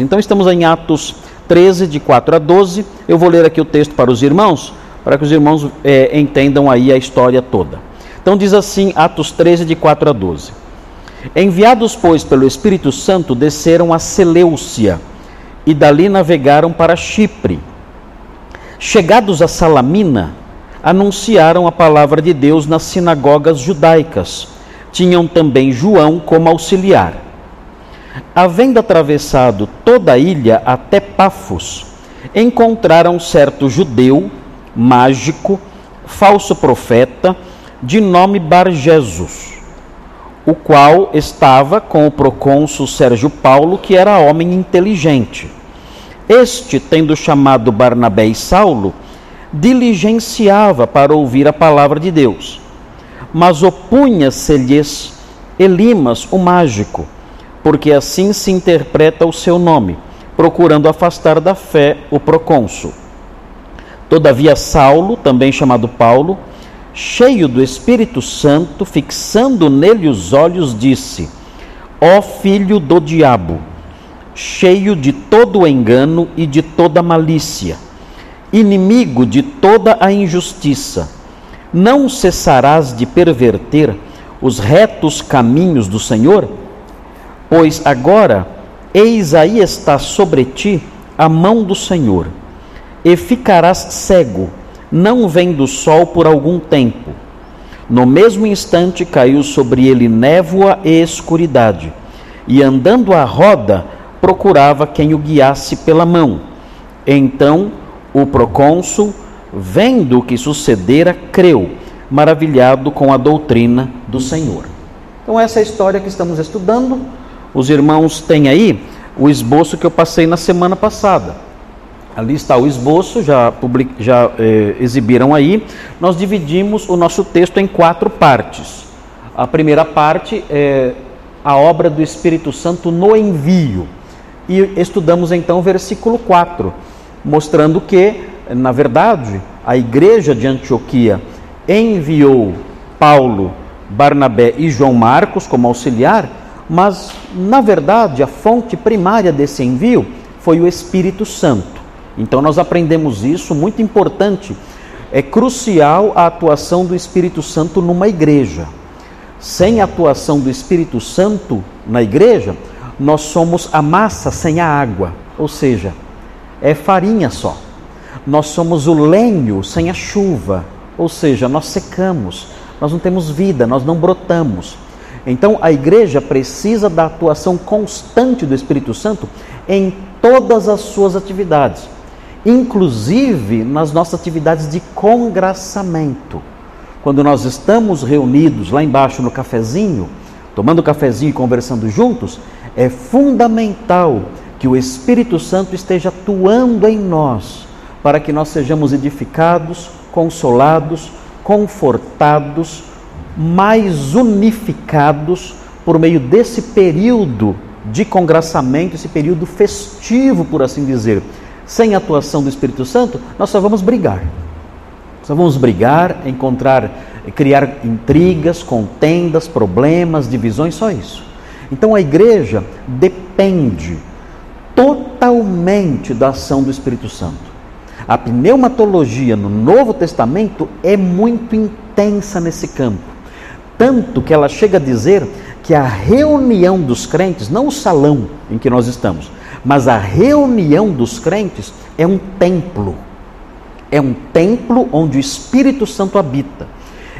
Então estamos em Atos 13, de 4 a 12. Eu vou ler aqui o texto para os irmãos, para que os irmãos é, entendam aí a história toda. Então diz assim, Atos 13, de 4 a 12. Enviados, pois, pelo Espírito Santo, desceram a Seleucia e dali navegaram para Chipre. Chegados a Salamina, anunciaram a palavra de Deus nas sinagogas judaicas. Tinham também João como auxiliar. Havendo atravessado toda a ilha até Pafos, encontraram certo judeu, mágico, falso profeta, de nome Barjesus, o qual estava com o procônsul Sérgio Paulo, que era homem inteligente. Este, tendo chamado Barnabé e Saulo, diligenciava para ouvir a palavra de Deus. Mas opunha-se-lhes Elimas, o mágico, porque assim se interpreta o seu nome, procurando afastar da fé o procônsul. Todavia, Saulo, também chamado Paulo, cheio do Espírito Santo, fixando nele os olhos, disse: Ó filho do diabo, cheio de todo engano e de toda malícia, inimigo de toda a injustiça, não cessarás de perverter os retos caminhos do Senhor? Pois agora, eis aí está sobre ti a mão do Senhor, e ficarás cego, não vendo o sol por algum tempo. No mesmo instante caiu sobre ele névoa e escuridade, e andando à roda, procurava quem o guiasse pela mão. Então o procônsul, vendo o que sucedera, creu, maravilhado com a doutrina do Senhor. Então, essa é a história que estamos estudando os irmãos têm aí o esboço que eu passei na semana passada. Ali está o esboço, já, public, já eh, exibiram aí. Nós dividimos o nosso texto em quatro partes. A primeira parte é a obra do Espírito Santo no envio. E estudamos então o versículo 4, mostrando que, na verdade, a igreja de Antioquia enviou Paulo, Barnabé e João Marcos como auxiliar mas na verdade a fonte primária desse envio foi o Espírito Santo. Então nós aprendemos isso, muito importante. É crucial a atuação do Espírito Santo numa igreja. Sem a atuação do Espírito Santo na igreja, nós somos a massa sem a água, ou seja, é farinha só. Nós somos o lenho sem a chuva, ou seja, nós secamos, nós não temos vida, nós não brotamos. Então a igreja precisa da atuação constante do Espírito Santo em todas as suas atividades, inclusive nas nossas atividades de congraçamento. Quando nós estamos reunidos lá embaixo no cafezinho, tomando cafezinho e conversando juntos, é fundamental que o Espírito Santo esteja atuando em nós, para que nós sejamos edificados, consolados, confortados, mais unificados por meio desse período de congraçamento, esse período festivo, por assim dizer. Sem a atuação do Espírito Santo, nós só vamos brigar. Só vamos brigar, encontrar, criar intrigas, contendas, problemas, divisões, só isso. Então a igreja depende totalmente da ação do Espírito Santo. A pneumatologia no Novo Testamento é muito intensa nesse campo. Tanto que ela chega a dizer que a reunião dos crentes, não o salão em que nós estamos, mas a reunião dos crentes é um templo. É um templo onde o Espírito Santo habita.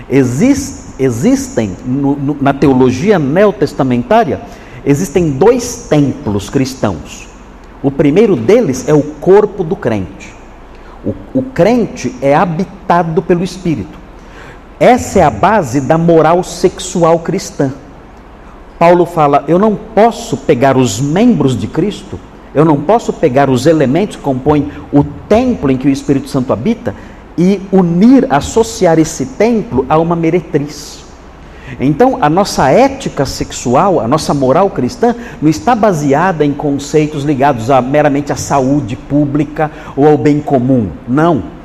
Exist, existem, no, no, na teologia neotestamentária, existem dois templos cristãos. O primeiro deles é o corpo do crente. O, o crente é habitado pelo Espírito. Essa é a base da moral sexual cristã. Paulo fala: eu não posso pegar os membros de Cristo, eu não posso pegar os elementos que compõem o templo em que o Espírito Santo habita e unir, associar esse templo a uma meretriz. Então, a nossa ética sexual, a nossa moral cristã, não está baseada em conceitos ligados a, meramente à saúde pública ou ao bem comum. Não.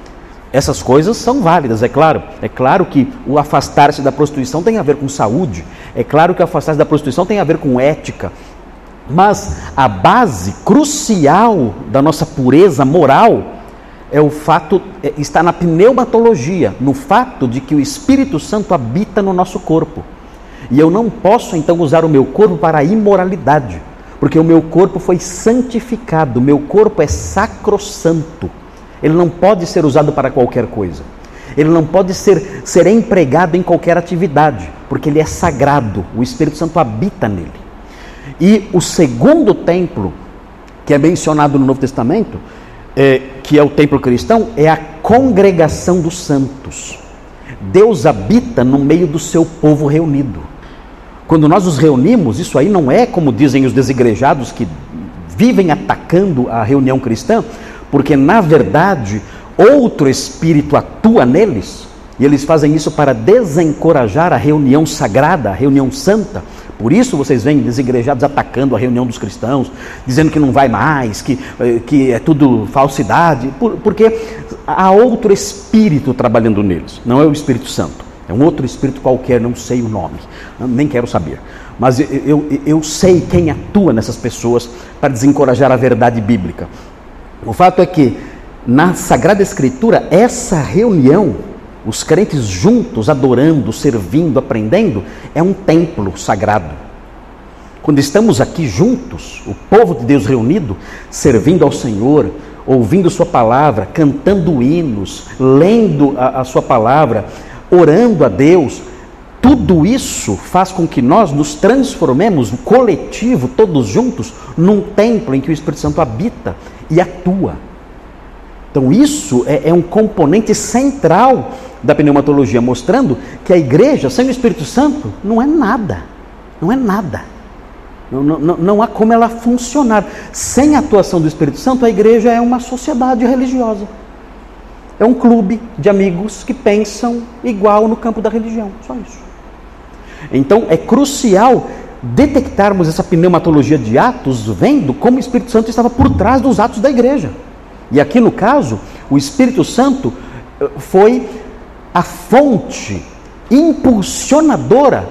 Essas coisas são válidas, é claro. É claro que o afastar-se da prostituição tem a ver com saúde. É claro que o afastar-se da prostituição tem a ver com ética. Mas a base crucial da nossa pureza moral é o fato é, está na pneumatologia, no fato de que o Espírito Santo habita no nosso corpo. E eu não posso então usar o meu corpo para a imoralidade, porque o meu corpo foi santificado, o meu corpo é sacrossanto. Ele não pode ser usado para qualquer coisa. Ele não pode ser, ser empregado em qualquer atividade, porque ele é sagrado, o Espírito Santo habita nele. E o segundo templo, que é mencionado no Novo Testamento, é, que é o templo cristão, é a congregação dos santos. Deus habita no meio do seu povo reunido. Quando nós nos reunimos, isso aí não é como dizem os desigrejados que vivem atacando a reunião cristã, porque na verdade outro espírito atua neles, e eles fazem isso para desencorajar a reunião sagrada, a reunião santa. Por isso vocês veem desigrejados atacando a reunião dos cristãos, dizendo que não vai mais, que, eh, que é tudo falsidade, por, porque há outro espírito trabalhando neles, não é o Espírito Santo. É um outro espírito qualquer, não sei o nome, nem quero saber. Mas eu, eu, eu sei quem atua nessas pessoas para desencorajar a verdade bíblica. O fato é que na Sagrada Escritura, essa reunião, os crentes juntos, adorando, servindo, aprendendo, é um templo sagrado. Quando estamos aqui juntos, o povo de Deus reunido, servindo ao Senhor, ouvindo Sua palavra, cantando hinos, lendo a, a Sua palavra, orando a Deus, tudo isso faz com que nós nos transformemos, coletivo, todos juntos, num templo em que o Espírito Santo habita e atua. Então, isso é, é um componente central da pneumatologia, mostrando que a igreja sem o Espírito Santo não é nada. Não é nada. Não, não, não há como ela funcionar. Sem a atuação do Espírito Santo, a igreja é uma sociedade religiosa. É um clube de amigos que pensam igual no campo da religião, só isso. Então é crucial detectarmos essa pneumatologia de atos, vendo como o Espírito Santo estava por trás dos atos da igreja. E aqui no caso, o Espírito Santo eh, foi a fonte impulsionadora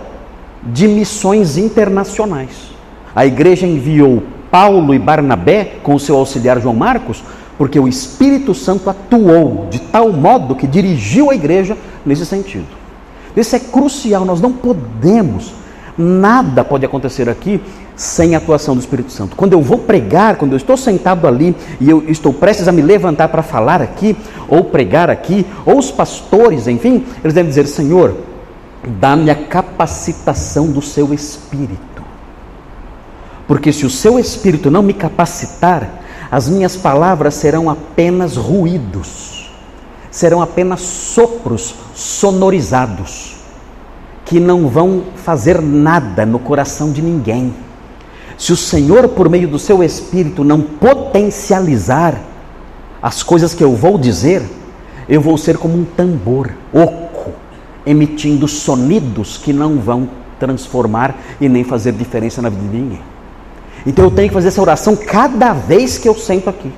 de missões internacionais. A igreja enviou Paulo e Barnabé com seu auxiliar João Marcos porque o Espírito Santo atuou de tal modo que dirigiu a igreja nesse sentido. Isso é crucial, nós não podemos, nada pode acontecer aqui sem a atuação do Espírito Santo. Quando eu vou pregar, quando eu estou sentado ali e eu estou prestes a me levantar para falar aqui, ou pregar aqui, ou os pastores, enfim, eles devem dizer: Senhor, dá-me a capacitação do seu Espírito. Porque se o seu Espírito não me capacitar, as minhas palavras serão apenas ruídos, serão apenas sopros sonorizados, que não vão fazer nada no coração de ninguém. Se o Senhor, por meio do seu Espírito, não potencializar as coisas que eu vou dizer, eu vou ser como um tambor oco, emitindo sonidos que não vão transformar e nem fazer diferença na vida de ninguém. Então eu tenho que fazer essa oração cada vez que eu sento aqui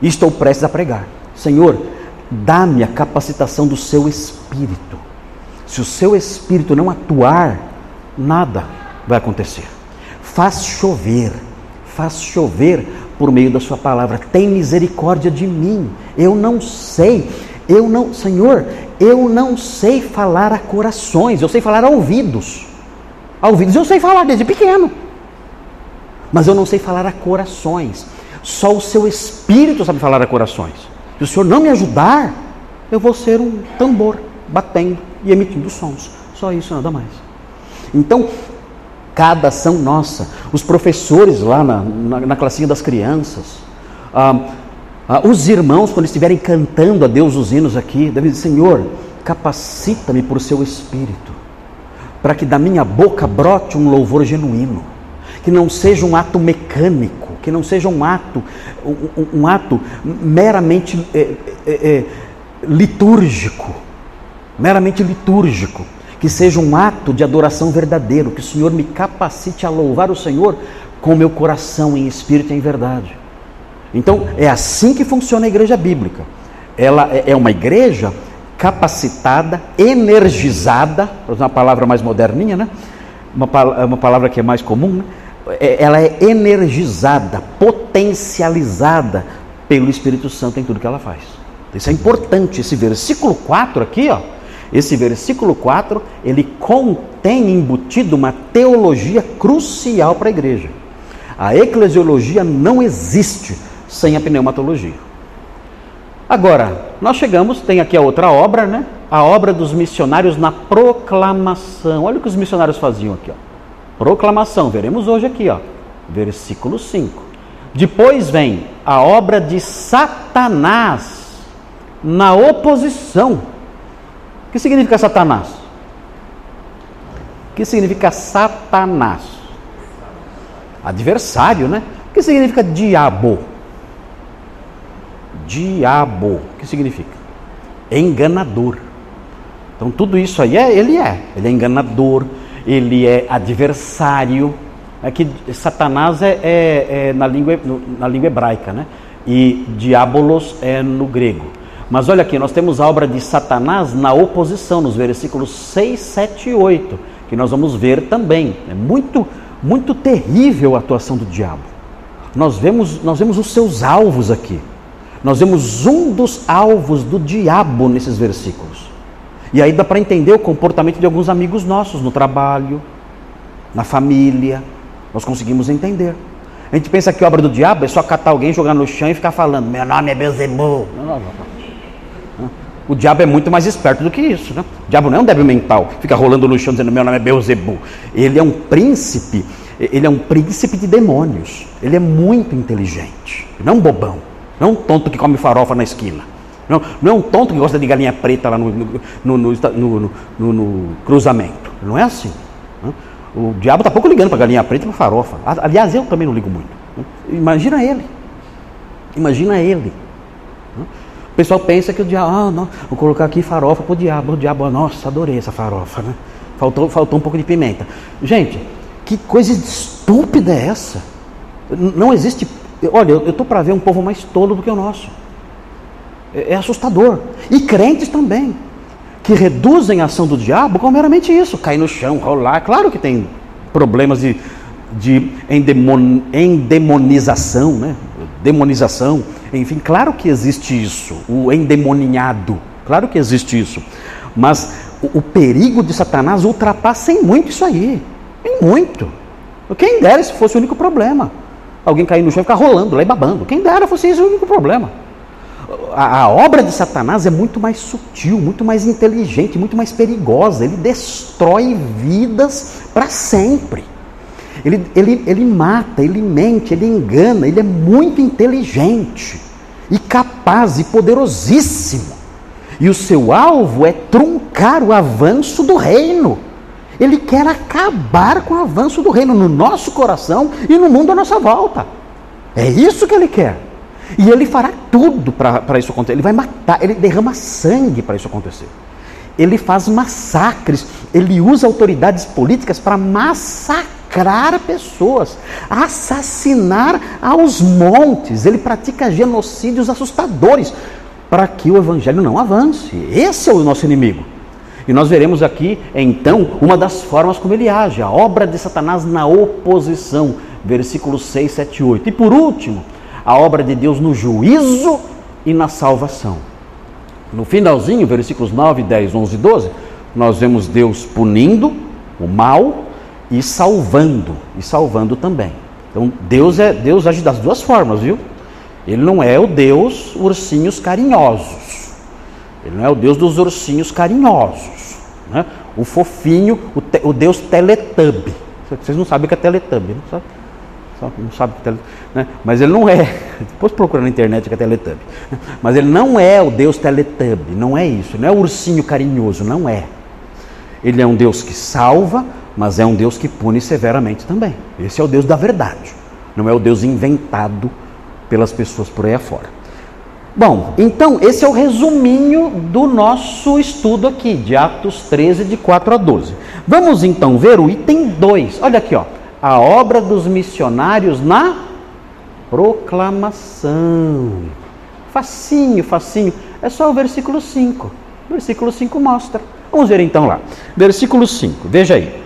e estou prestes a pregar. Senhor, dá-me a capacitação do seu espírito. Se o seu espírito não atuar, nada vai acontecer. Faz chover, faz chover por meio da sua palavra. Tem misericórdia de mim. Eu não sei, eu não, Senhor, eu não sei falar a corações, eu sei falar a ouvidos. A ouvidos eu sei falar desde pequeno mas eu não sei falar a corações. Só o seu espírito sabe falar a corações. Se o Senhor não me ajudar, eu vou ser um tambor batendo e emitindo sons. Só isso, nada mais. Então, cada ação nossa, os professores lá na, na, na classinha das crianças, ah, ah, os irmãos, quando estiverem cantando a Deus os hinos aqui, devem dizer: Senhor, capacita-me por seu espírito, para que da minha boca brote um louvor genuíno que não seja um ato mecânico, que não seja um ato, um, um ato meramente é, é, é, litúrgico, meramente litúrgico, que seja um ato de adoração verdadeiro, que o Senhor me capacite a louvar o Senhor com meu coração em espírito e em verdade. Então, é assim que funciona a igreja bíblica. Ela é, é uma igreja capacitada, energizada, para usar uma palavra mais moderninha, né? Uma, uma palavra que é mais comum, né? É, ela é energizada, potencializada pelo Espírito Santo em tudo que ela faz. Isso é importante. Esse versículo 4 aqui, ó, esse versículo 4, ele contém embutido uma teologia crucial para a igreja. A eclesiologia não existe sem a pneumatologia. Agora, nós chegamos, tem aqui a outra obra, né? A obra dos missionários na proclamação. Olha o que os missionários faziam aqui, ó. Proclamação, veremos hoje aqui, ó. Versículo 5. Depois vem a obra de Satanás na oposição. O que significa Satanás? O que significa Satanás? Adversário, né? O que significa diabo? Diabo. O que significa? Enganador. Então tudo isso aí é, ele é. Ele é enganador, ele é adversário. Aqui é Satanás é, é, é na, língua, na língua hebraica, né? E diabolos é no grego. Mas olha aqui, nós temos a obra de Satanás na oposição, nos versículos 6, 7 e 8, que nós vamos ver também. É muito, muito terrível a atuação do diabo. Nós vemos, nós vemos os seus alvos aqui. Nós vemos um dos alvos do diabo nesses versículos. E aí dá para entender o comportamento de alguns amigos nossos no trabalho, na família. Nós conseguimos entender. A gente pensa que obra do diabo é só catar alguém, jogar no chão e ficar falando: Meu nome é não. O diabo é muito mais esperto do que isso. Né? O diabo não é um débil mental, fica rolando no chão dizendo: Meu nome é Beelzebub. Ele é um príncipe, ele é um príncipe de demônios. Ele é muito inteligente, não um bobão, não um tonto que come farofa na esquina. Não, não é um tonto que gosta de galinha preta lá no, no, no, no cruzamento. Não é assim. Né? O diabo está pouco ligando para galinha preta e para farofa. Aliás, eu também não ligo muito. Né? Imagina ele. Imagina ele. O pessoal pensa que o diabo, ah, não, vou colocar aqui farofa para o diabo. O diabo, nossa, adorei essa farofa, né? Faltou, faltou um pouco de pimenta. Gente, que coisa estúpida é essa? Não existe. Olha, eu estou para ver um povo mais tolo do que o nosso. É, é assustador. E crentes também, que reduzem a ação do diabo com meramente isso: cair no chão, rolar. Claro que tem problemas de, de endemon, endemonização, né? demonização enfim, claro que existe isso, o endemoninhado, claro que existe isso. Mas o, o perigo de Satanás ultrapassa em muito isso aí, em muito. Quem dera se fosse o único problema. Alguém cair no chão e ficar rolando lá e babando. Quem dera fosse esse o único problema. A, a, obra de Satanás é muito mais sutil, muito mais inteligente, muito mais perigosa. Ele destrói vidas para sempre. Ele, ele, ele mata, ele mente, ele engana, ele é muito inteligente e capaz e poderosíssimo. E o seu alvo é truncar o avanço do reino. Ele quer acabar com o avanço do reino no nosso coração e no mundo à nossa volta. É isso que ele quer. E ele fará tudo para isso acontecer. Ele vai matar, ele derrama sangue para isso acontecer. Ele faz massacres, ele usa autoridades políticas para massacrar pessoas, assassinar aos montes. Ele pratica genocídios assustadores para que o evangelho não avance. Esse é o nosso inimigo. E nós veremos aqui, então, uma das formas como ele age, a obra de Satanás na oposição, versículos 6, 7 e 8. E por último, a obra de Deus no juízo e na salvação. No finalzinho, versículos 9, 10, 11 e 12, nós vemos Deus punindo o mal e salvando, e salvando também. Então Deus é Deus age das duas formas, viu? Ele não é o Deus ursinhos carinhosos. Ele não é o Deus dos ursinhos carinhosos, né? O fofinho, o, te, o Deus Teletubby. Vocês não sabem o que é Teletubby, não sabe? Não sabe que é né? Mas ele não é. Depois procura na internet que é Teletubby. Mas ele não é o Deus Teletubby, não é isso. Não é o ursinho carinhoso, não é. Ele é um Deus que salva, mas é um Deus que pune severamente também. Esse é o Deus da verdade, não é o Deus inventado pelas pessoas por aí afora. Bom, então esse é o resuminho do nosso estudo aqui, de Atos 13, de 4 a 12. Vamos então ver o item 2. Olha aqui, ó. A obra dos missionários na proclamação. Facinho, facinho. É só o versículo 5. O versículo 5 mostra. Vamos ver então lá. Versículo 5, veja aí.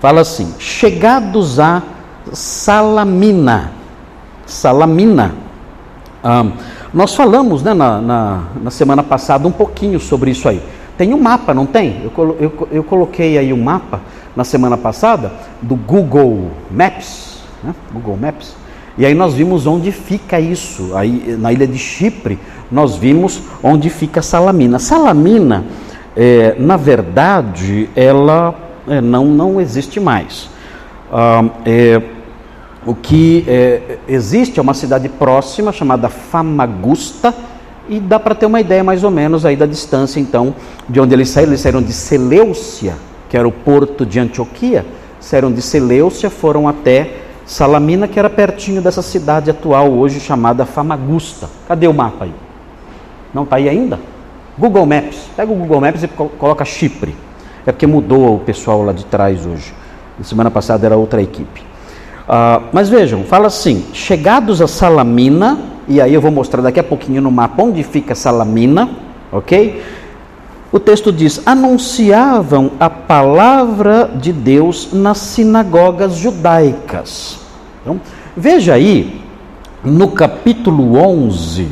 Fala assim: Chegados a Salamina. Salamina. Ah, nós falamos né, na, na, na, semana passada um pouquinho sobre isso aí. Tem um mapa, não tem? Eu, eu, eu coloquei aí um mapa na semana passada do Google Maps. Né? Google Maps. E aí nós vimos onde fica isso. Aí na ilha de Chipre, nós vimos onde fica Salamina. Salamina, é, na verdade, ela é, não, não existe mais. Ah, é, o que é, existe é uma cidade próxima chamada Famagusta e dá para ter uma ideia mais ou menos aí da distância então de onde eles saíram. Eles saíram de Seleucia, que era o porto de Antioquia, saíram de Seleucia, foram até Salamina, que era pertinho dessa cidade atual hoje chamada Famagusta. Cadê o mapa aí? Não está aí ainda? Google Maps. Pega o Google Maps e coloca Chipre. É porque mudou o pessoal lá de trás hoje. Na semana passada era outra equipe. Uh, mas vejam, fala assim: chegados a Salamina, e aí eu vou mostrar daqui a pouquinho no mapa onde fica Salamina, ok? O texto diz: anunciavam a palavra de Deus nas sinagogas judaicas. Então, veja aí, no capítulo 11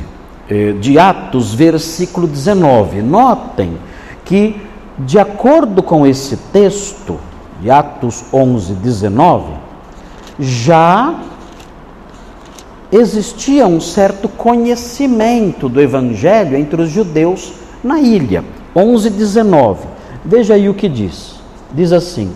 eh, de Atos, versículo 19, notem que, de acordo com esse texto, de Atos 11, 19, já existia um certo conhecimento do evangelho entre os judeus na ilha. 11, 19. Veja aí o que diz. Diz assim: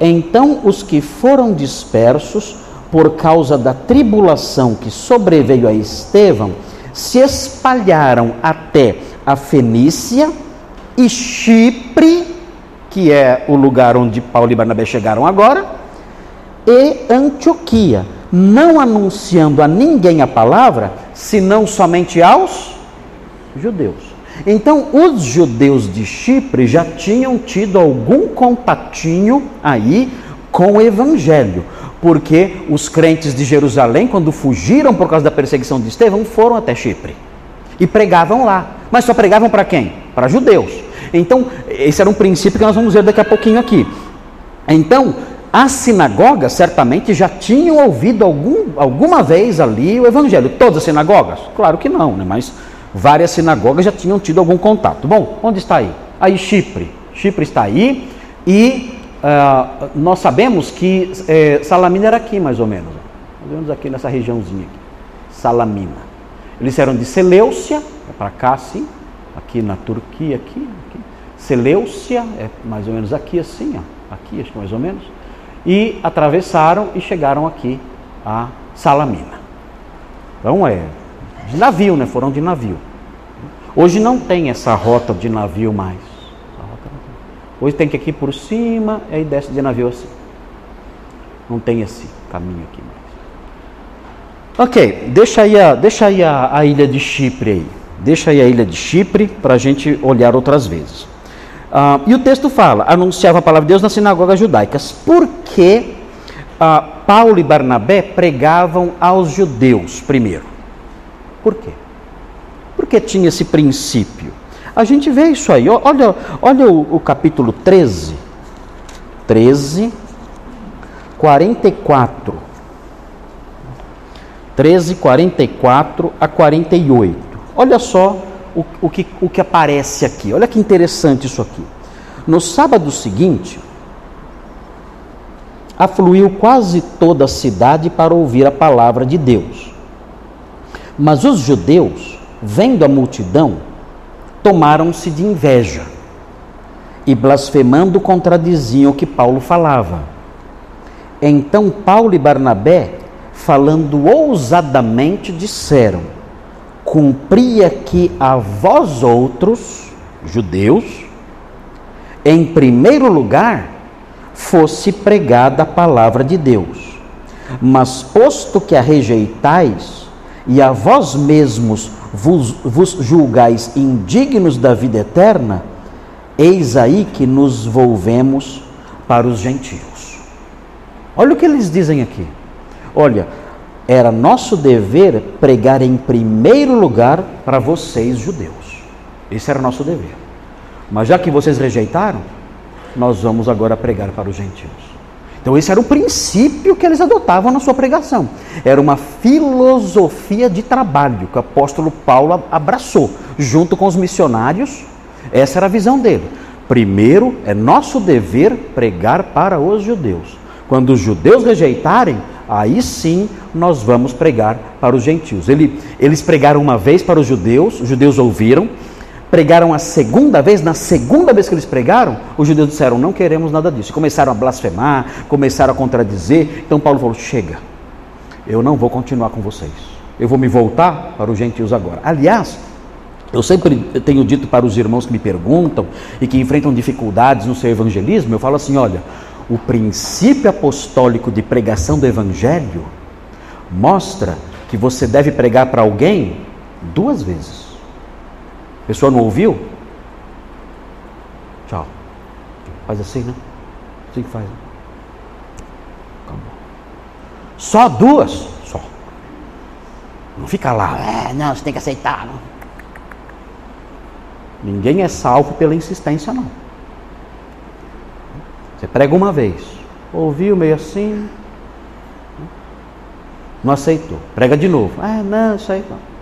Então os que foram dispersos por causa da tribulação que sobreveio a Estevão se espalharam até a Fenícia e Chipre, que é o lugar onde Paulo e Barnabé chegaram agora, e Antioquia, não anunciando a ninguém a palavra, senão somente aos judeus. Então, os judeus de Chipre já tinham tido algum contatinho aí com o evangelho, porque os crentes de Jerusalém, quando fugiram por causa da perseguição de Estevão, foram até Chipre e pregavam lá. Mas só pregavam para quem? Para judeus. Então, esse era um princípio que nós vamos ver daqui a pouquinho aqui. Então, as sinagogas certamente já tinham ouvido algum, alguma vez ali o evangelho. Todas as sinagogas? Claro que não, né? mas várias sinagogas já tinham tido algum contato. Bom, onde está aí? Aí Chipre. Chipre está aí e uh, nós sabemos que é, Salamina era aqui mais ou menos. Mais ou menos aqui nessa regiãozinha aqui. Salamina. Eles eram de Seleucia, é para cá assim, aqui na Turquia, aqui, aqui. Seleucia, é mais ou menos aqui assim, ó, aqui acho que mais ou menos e atravessaram e chegaram aqui a Salamina. Então é de navio, né? Foram de navio. Hoje não tem essa rota de navio mais. Hoje tem que ir aqui por cima e aí desce de navio assim. Não tem esse caminho aqui mais. Ok, deixa aí a, deixa aí a, a ilha de Chipre aí. Deixa aí a ilha de Chipre para a gente olhar outras vezes. Uh, e o texto fala: anunciava a palavra de Deus nas sinagogas judaicas. Por que uh, Paulo e Barnabé pregavam aos judeus primeiro? Por quê? Porque tinha esse princípio. A gente vê isso aí. Olha, olha o, o capítulo 13. 13, 44. 13, 44 a 48. Olha só o, o, que, o que aparece aqui. Olha que interessante isso aqui. No sábado seguinte, afluiu quase toda a cidade para ouvir a palavra de Deus. Mas os judeus, vendo a multidão, tomaram-se de inveja e, blasfemando, contradiziam o que Paulo falava. Então Paulo e Barnabé, falando ousadamente, disseram: cumpria que a vós outros, judeus, em primeiro lugar, fosse pregada a palavra de Deus. Mas posto que a rejeitais, e a vós mesmos vos, vos julgais indignos da vida eterna, eis aí que nos volvemos para os gentios. Olha o que eles dizem aqui. Olha, era nosso dever pregar em primeiro lugar para vocês, judeus. Esse era nosso dever. Mas já que vocês rejeitaram, nós vamos agora pregar para os gentios. Então, esse era o princípio que eles adotavam na sua pregação. Era uma filosofia de trabalho que o apóstolo Paulo abraçou, junto com os missionários. Essa era a visão dele. Primeiro, é nosso dever pregar para os judeus. Quando os judeus rejeitarem, aí sim nós vamos pregar para os gentios. Ele, eles pregaram uma vez para os judeus, os judeus ouviram, pregaram a segunda vez, na segunda vez que eles pregaram, os judeus disseram: Não queremos nada disso. Começaram a blasfemar, começaram a contradizer. Então Paulo falou: Chega, eu não vou continuar com vocês. Eu vou me voltar para os gentios agora. Aliás, eu sempre tenho dito para os irmãos que me perguntam e que enfrentam dificuldades no seu evangelismo, eu falo assim: olha, o princípio apostólico de pregação do evangelho mostra que você deve pregar para alguém duas vezes. Pessoa não ouviu? Tchau. Faz assim, né? Assim que faz. Né? Acabou. Só duas? Só. Não fica lá, é, não, você tem que aceitar. Não. Ninguém é salvo pela insistência, não. Você prega uma vez, ouviu meio assim, não aceitou. Prega de novo. Ah, não, isso aí não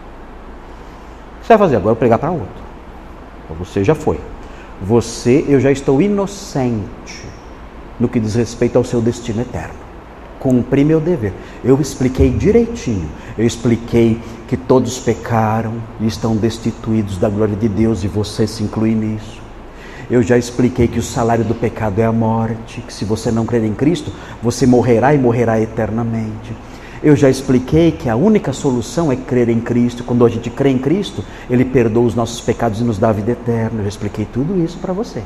você vai fazer? Agora eu pregar para outro. Você já foi. Você, eu já estou inocente no que diz respeito ao seu destino eterno. Cumpri meu dever. Eu expliquei direitinho. Eu expliquei que todos pecaram e estão destituídos da glória de Deus e você se inclui nisso. Eu já expliquei que o salário do pecado é a morte, que se você não crer em Cristo, você morrerá e morrerá eternamente. Eu já expliquei que a única solução é crer em Cristo. Quando a gente crê em Cristo, Ele perdoa os nossos pecados e nos dá a vida eterna. Eu já expliquei tudo isso para você.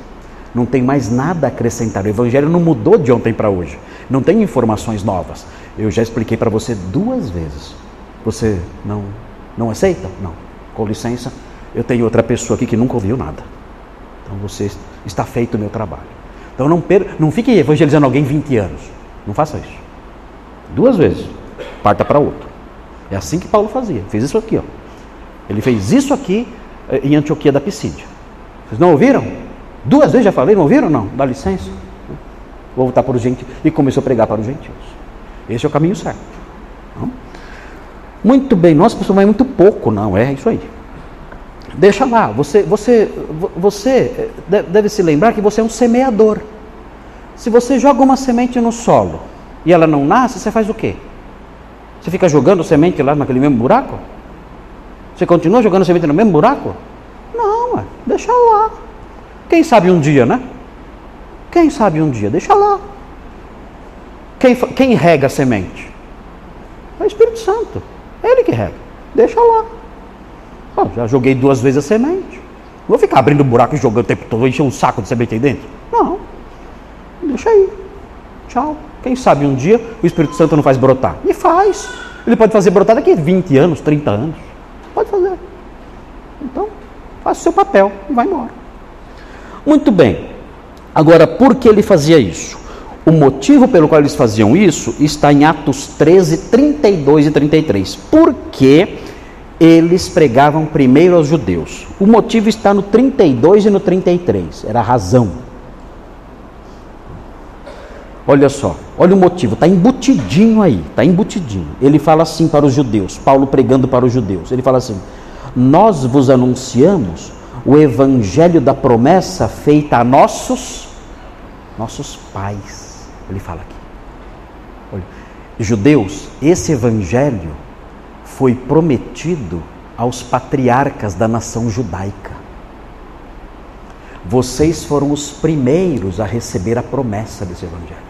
Não tem mais nada a acrescentar. O Evangelho não mudou de ontem para hoje. Não tem informações novas. Eu já expliquei para você duas vezes. Você não, não aceita? Não. Com licença, eu tenho outra pessoa aqui que nunca ouviu nada. Então você está feito o meu trabalho. Então não, per... não fique evangelizando alguém 20 anos. Não faça isso. Duas vezes parta para outro. É assim que Paulo fazia. Fez isso aqui, ó. Ele fez isso aqui eh, em Antioquia da Pisídia. Vocês não ouviram? Duas vezes já falei, não ouviram? Não. Dá licença. Vou voltar para os gentios. E começou a pregar para os gentios. Esse é o caminho certo. Não? Muito bem, nossa pessoa vai muito pouco, não, é isso aí. Deixa lá, você, você, você eh, deve se lembrar que você é um semeador. Se você joga uma semente no solo e ela não nasce, você faz o quê? Você fica jogando semente lá naquele mesmo buraco? Você continua jogando semente no mesmo buraco? Não, é, deixa lá. Quem sabe um dia, né? Quem sabe um dia, deixa lá. Quem, quem rega a semente? É o Espírito Santo. É ele que rega. Deixa lá. Oh, já joguei duas vezes a semente. Vou ficar abrindo buraco e jogando o tempo todo, encher um saco de semente aí dentro? Não. Deixa aí. Tchau. Quem sabe um dia o Espírito Santo não faz brotar? E faz. Ele pode fazer brotar daqui a 20 anos, 30 anos. Pode fazer. Então, faça o seu papel e vai embora. Muito bem. Agora, por que ele fazia isso? O motivo pelo qual eles faziam isso está em Atos 13, 32 e 33. Por que eles pregavam primeiro aos judeus? O motivo está no 32 e no 33. Era a razão. Olha só, olha o motivo, está embutidinho aí, está embutidinho. Ele fala assim para os judeus, Paulo pregando para os judeus, ele fala assim: Nós vos anunciamos o evangelho da promessa feita a nossos, nossos pais. Ele fala aqui. Olha, judeus, esse evangelho foi prometido aos patriarcas da nação judaica. Vocês foram os primeiros a receber a promessa desse evangelho.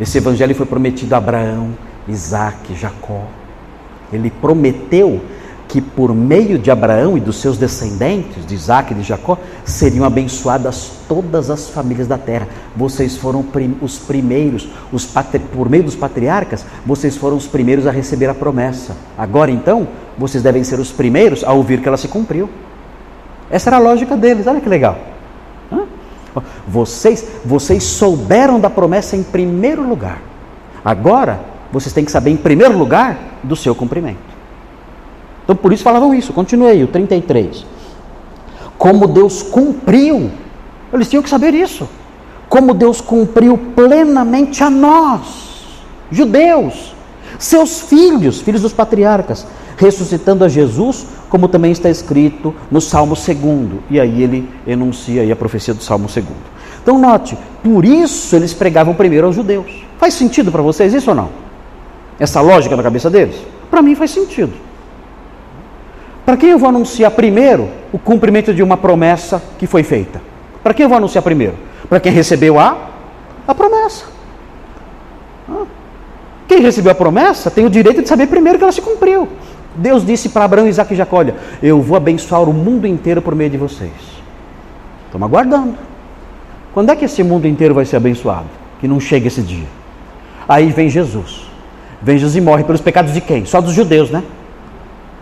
Esse evangelho foi prometido a Abraão, Isaac, Jacó. Ele prometeu que por meio de Abraão e dos seus descendentes, de Isaac e de Jacó, seriam abençoadas todas as famílias da terra. Vocês foram os primeiros, os por meio dos patriarcas, vocês foram os primeiros a receber a promessa. Agora então, vocês devem ser os primeiros a ouvir que ela se cumpriu. Essa era a lógica deles, olha que legal. Vocês, vocês souberam da promessa em primeiro lugar. Agora, vocês têm que saber em primeiro lugar do seu cumprimento. Então, por isso falavam isso. Continuei, o 33. Como Deus cumpriu, eles tinham que saber isso. como Deus cumpriu plenamente a nós, judeus, seus filhos, filhos dos patriarcas, ressuscitando a Jesus, como também está escrito no Salmo 2. E aí ele enuncia aí a profecia do Salmo 2. Então note, por isso eles pregavam primeiro aos judeus. Faz sentido para vocês isso ou não? Essa lógica na cabeça deles? Para mim faz sentido. Para quem eu vou anunciar primeiro o cumprimento de uma promessa que foi feita? Para quem eu vou anunciar primeiro? Para quem recebeu a, a promessa. Quem recebeu a promessa tem o direito de saber primeiro que ela se cumpriu. Deus disse para Abraão, Isaac e Jacó: Olha, eu vou abençoar o mundo inteiro por meio de vocês. Estamos aguardando. Quando é que esse mundo inteiro vai ser abençoado? Que não chega esse dia. Aí vem Jesus. Vem Jesus e morre pelos pecados de quem? Só dos judeus, né?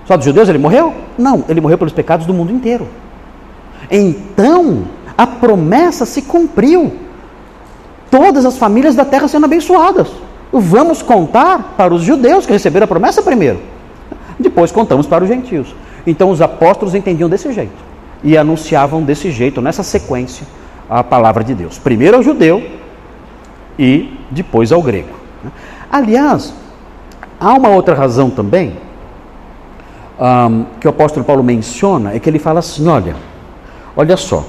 Só dos judeus ele morreu? Não, ele morreu pelos pecados do mundo inteiro. Então, a promessa se cumpriu. Todas as famílias da terra sendo abençoadas. Vamos contar para os judeus que receberam a promessa primeiro. Depois contamos para os gentios. Então os apóstolos entendiam desse jeito e anunciavam desse jeito, nessa sequência, a palavra de Deus. Primeiro ao judeu e depois ao grego. Aliás, há uma outra razão também um, que o apóstolo Paulo menciona, é que ele fala assim: olha, olha só,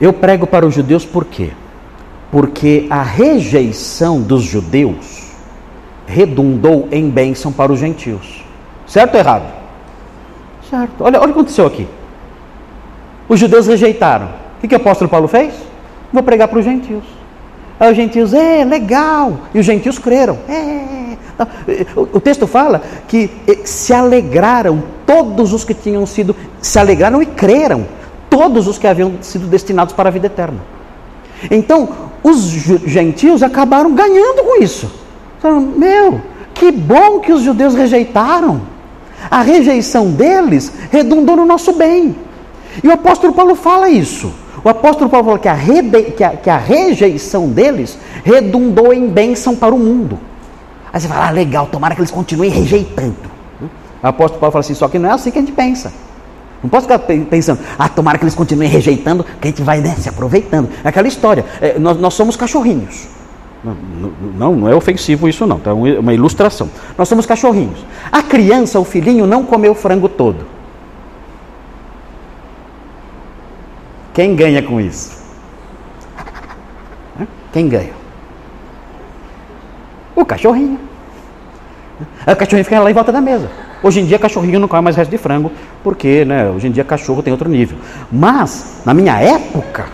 eu prego para os judeus por quê? Porque a rejeição dos judeus redundou em bênção para os gentios. Certo ou errado? Certo. Olha, olha o que aconteceu aqui. Os judeus rejeitaram. O que, que o apóstolo Paulo fez? Vou pregar para os gentios. Aí os gentios, é, legal. E os gentios creram. É. O, texto fala que eh, se alegraram todos os que tinham sido, se alegraram e creram, todos os que haviam sido destinados para a vida eterna. Então, os gentios acabaram ganhando com isso. Meu, que bom que os judeus rejeitaram. A rejeição deles redundou no nosso bem. E o apóstolo Paulo fala isso. O apóstolo Paulo fala que a, rebe... que a, que a rejeição deles redundou em bênção para o mundo. Aí você fala, ah, legal, tomara que eles continuem rejeitando. O apóstolo Paulo fala assim, só que não é assim que a gente pensa. Não posso ficar pensando, ah, tomara que eles continuem rejeitando, que a gente vai né, se aproveitando. É aquela história, é, nós, nós somos cachorrinhos. Não, não, é ofensivo isso não, tá? é uma ilustração. Nós somos cachorrinhos. A criança, o filhinho, não comeu o frango todo. Quem ganha com isso? Quem ganha? O cachorrinho. O cachorrinho fica lá em volta da mesa. Hoje em dia, cachorrinho não come mais resto de frango, porque né, hoje em dia cachorro tem outro nível. Mas, na minha época,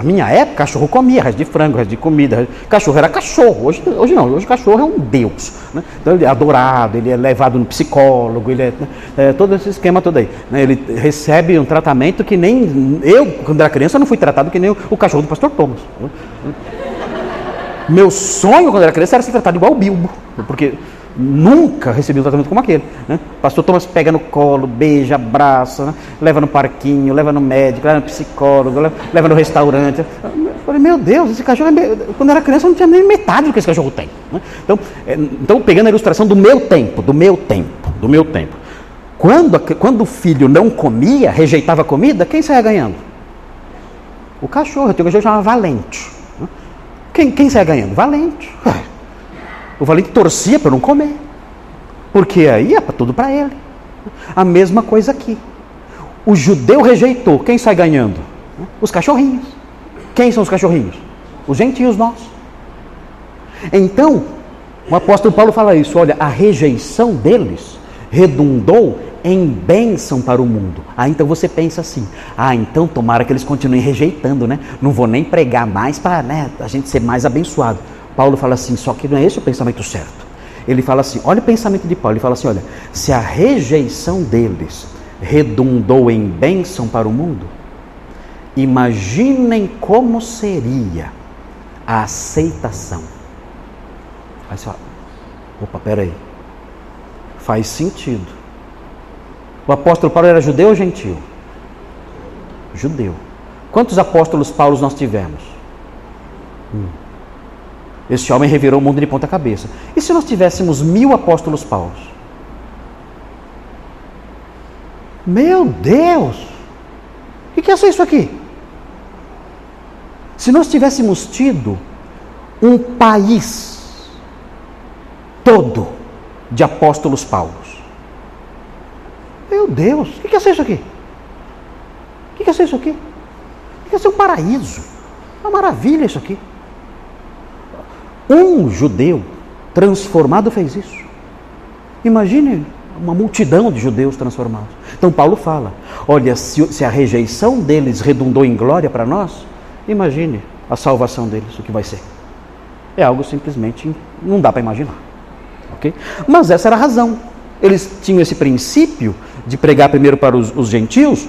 na minha época, cachorro comia resto de frango, resto de comida. Cachorro era cachorro. Hoje, hoje não, hoje cachorro é um deus. Né? Então ele é adorado, ele é levado no psicólogo, ele é, né? é todo esse esquema todo aí. Né? Ele recebe um tratamento que nem. Eu, quando era criança, não fui tratado que nem o, o cachorro do pastor Thomas. Meu sonho quando era criança era ser tratado igual o Bilbo. Porque Nunca recebi um tratamento como aquele. Né? Pastor Thomas pega no colo, beija, abraça, né? leva no parquinho, leva no médico, leva no psicólogo, leva, no restaurante. Eu falei, meu Deus, esse cachorro, é quando eu era criança, eu não tinha nem metade do que esse cachorro tem. Né? Então, é, então, pegando a ilustração do meu tempo, do meu tempo, do meu tempo. Quando, quando o filho não comia, rejeitava a comida, quem saia ganhando? O cachorro. Eu tenho um cachorro chamado Valente. Né? Quem, quem saia ganhando? Valente. O valente torcia para não comer, porque aí é tudo para ele. A mesma coisa aqui. O judeu rejeitou, quem sai ganhando? Os cachorrinhos. Quem são os cachorrinhos? Os gentios nós. Então, o apóstolo Paulo fala isso: olha, a rejeição deles redundou em bênção para o mundo. Ah, então você pensa assim: ah, então tomara que eles continuem rejeitando, né? Não vou nem pregar mais para né, a gente ser mais abençoado. Paulo fala assim, só que não é esse o pensamento certo. Ele fala assim, olha o pensamento de Paulo, ele fala assim, olha, se a rejeição deles redundou em bênção para o mundo, imaginem como seria a aceitação. Aí você fala, opa, peraí, faz sentido. O apóstolo Paulo era judeu ou gentil? Judeu. Quantos apóstolos Paulos nós tivemos? Hum. Este homem revirou o mundo de ponta cabeça. E se nós tivéssemos mil apóstolos Paulos? Meu Deus! O que é isso aqui? Se nós tivéssemos tido um país todo de apóstolos Paulos, meu Deus, o que é isso aqui? O que é isso aqui? O que é um paraíso? Uma maravilha isso aqui. Um judeu transformado fez isso. Imagine uma multidão de judeus transformados. Então Paulo fala: olha, se, a rejeição deles redundou em glória para nós, imagine a salvação deles, o que vai ser. É algo simplesmente não dá para imaginar. ok? Mas essa era a razão. Eles tinham esse princípio de pregar primeiro para os, os gentios,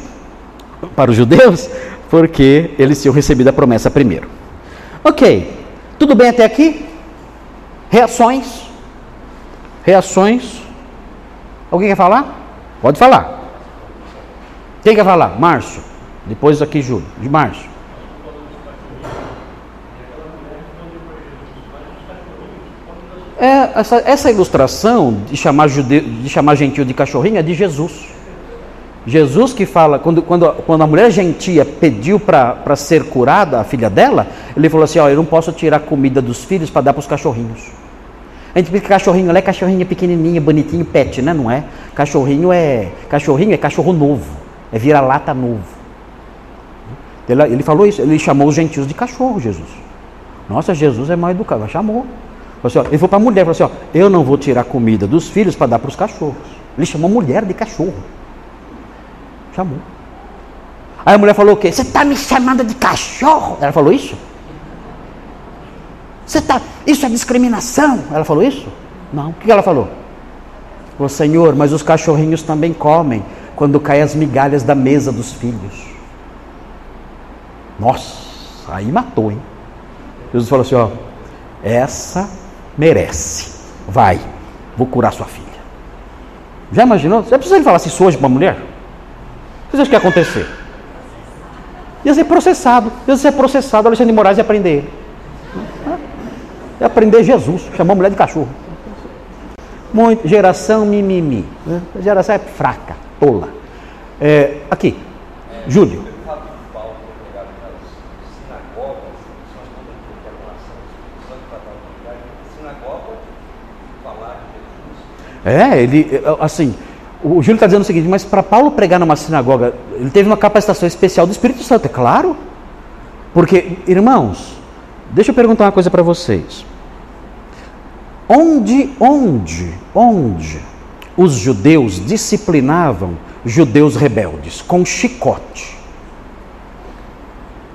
para os judeus, porque eles tinham recebido a promessa primeiro. Ok, tudo bem até aqui? Reações? Reações? Alguém quer falar? Pode falar. Quem quer falar? Márcio. Depois aqui, Júlio. De Márcio. É, essa, essa, ilustração de chamar, jude, de chamar gentil de cachorrinho é de Jesus. Jesus que fala, quando, quando, quando a mulher gentia pediu para ser curada, a filha dela, ele falou assim: Ó, eu não posso tirar comida dos filhos para dar para os cachorrinhos. A gente pensa que cachorrinho é cachorrinho pequenininho, bonitinho, pet, né? Não é? Cachorrinho é cachorrinho é cachorro novo, é vira-lata novo. Ele, ele, falou isso, ele chamou os gentios de cachorro, Jesus. Nossa, Jesus é mal educado, chamou. Assim, ele falou para a mulher, falou assim, ó, eu não vou tirar comida dos filhos para dar para os cachorros. Ele chamou a mulher de cachorro. Chamou. Aí a mulher falou o quê? Você está me chamando de cachorro? Ela falou isso? Você tá, isso é discriminação. Ela falou isso? Não. O que ela falou? Ô Senhor, mas os cachorrinhos também comem quando caem as migalhas da mesa dos filhos. Nossa, aí matou, hein? Jesus falou assim: ó, essa merece. Vai, vou curar sua filha. Já imaginou? Você precisa ele falar isso hoje para uma mulher? O que você acha que ia acontecer? Ia ser processado. Ia ser processado, Alexandre de Moraes ia prender ele é aprender Jesus, chamou a mulher de cachorro. Muito, geração mimimi. Né? A geração é fraca, tola. É, aqui, Júlio. É, ele, assim, o Júlio está dizendo o seguinte, mas para Paulo pregar numa sinagoga, ele teve uma capacitação especial do Espírito Santo, é claro. Porque, irmãos, deixa eu perguntar uma coisa para vocês. Onde, onde, onde os judeus disciplinavam judeus rebeldes? Com chicote.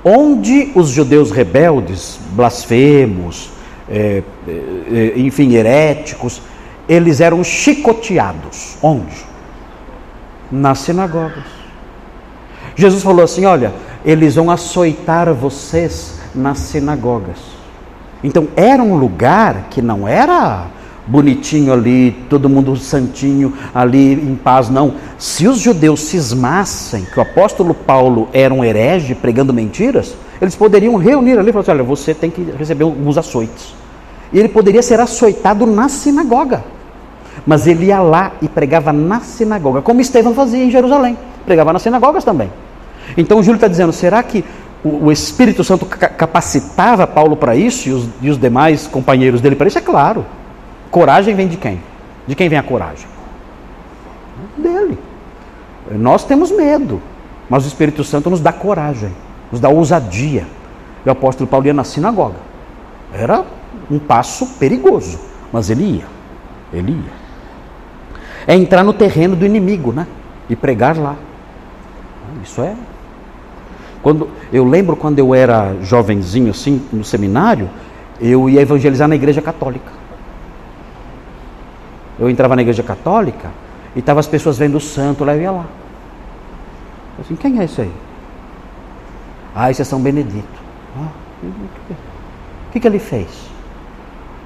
Onde os judeus rebeldes, blasfemos, é, é, enfim, heréticos, eles eram chicoteados. Onde? Nas sinagogas. Jesus falou assim: olha, eles vão açoitar vocês nas sinagogas. Então era um lugar que não era bonitinho ali, todo mundo santinho ali em paz, não. Se os judeus cismassem que o apóstolo Paulo era um herege pregando mentiras, eles poderiam reunir ali e falar assim: olha, você tem que receber alguns açoites. E ele poderia ser açoitado na sinagoga. Mas ele ia lá e pregava na sinagoga, como Estevão fazia em Jerusalém, pregava nas sinagogas também. Então Júlio está dizendo: será que o, Espírito Santo capacitava Paulo para isso e os, e os demais companheiros dele para isso? É claro. Coragem vem de quem? De quem vem a coragem? Dele. Nós temos medo, mas o Espírito Santo nos dá coragem, nos dá ousadia. E o apóstolo Paulo ia na sinagoga. Era um passo perigoso, mas ele ia. Ele ia. É entrar no terreno do inimigo, né? E pregar lá. Isso é quando, eu lembro quando eu era jovenzinho, assim, no seminário, eu ia evangelizar na igreja católica. Eu entrava na igreja católica e estava as pessoas vendo o santo, lá eu ia lá. Eu assim, quem é esse aí? Ah, esse é São Benedito. Ah, o que, que ele fez?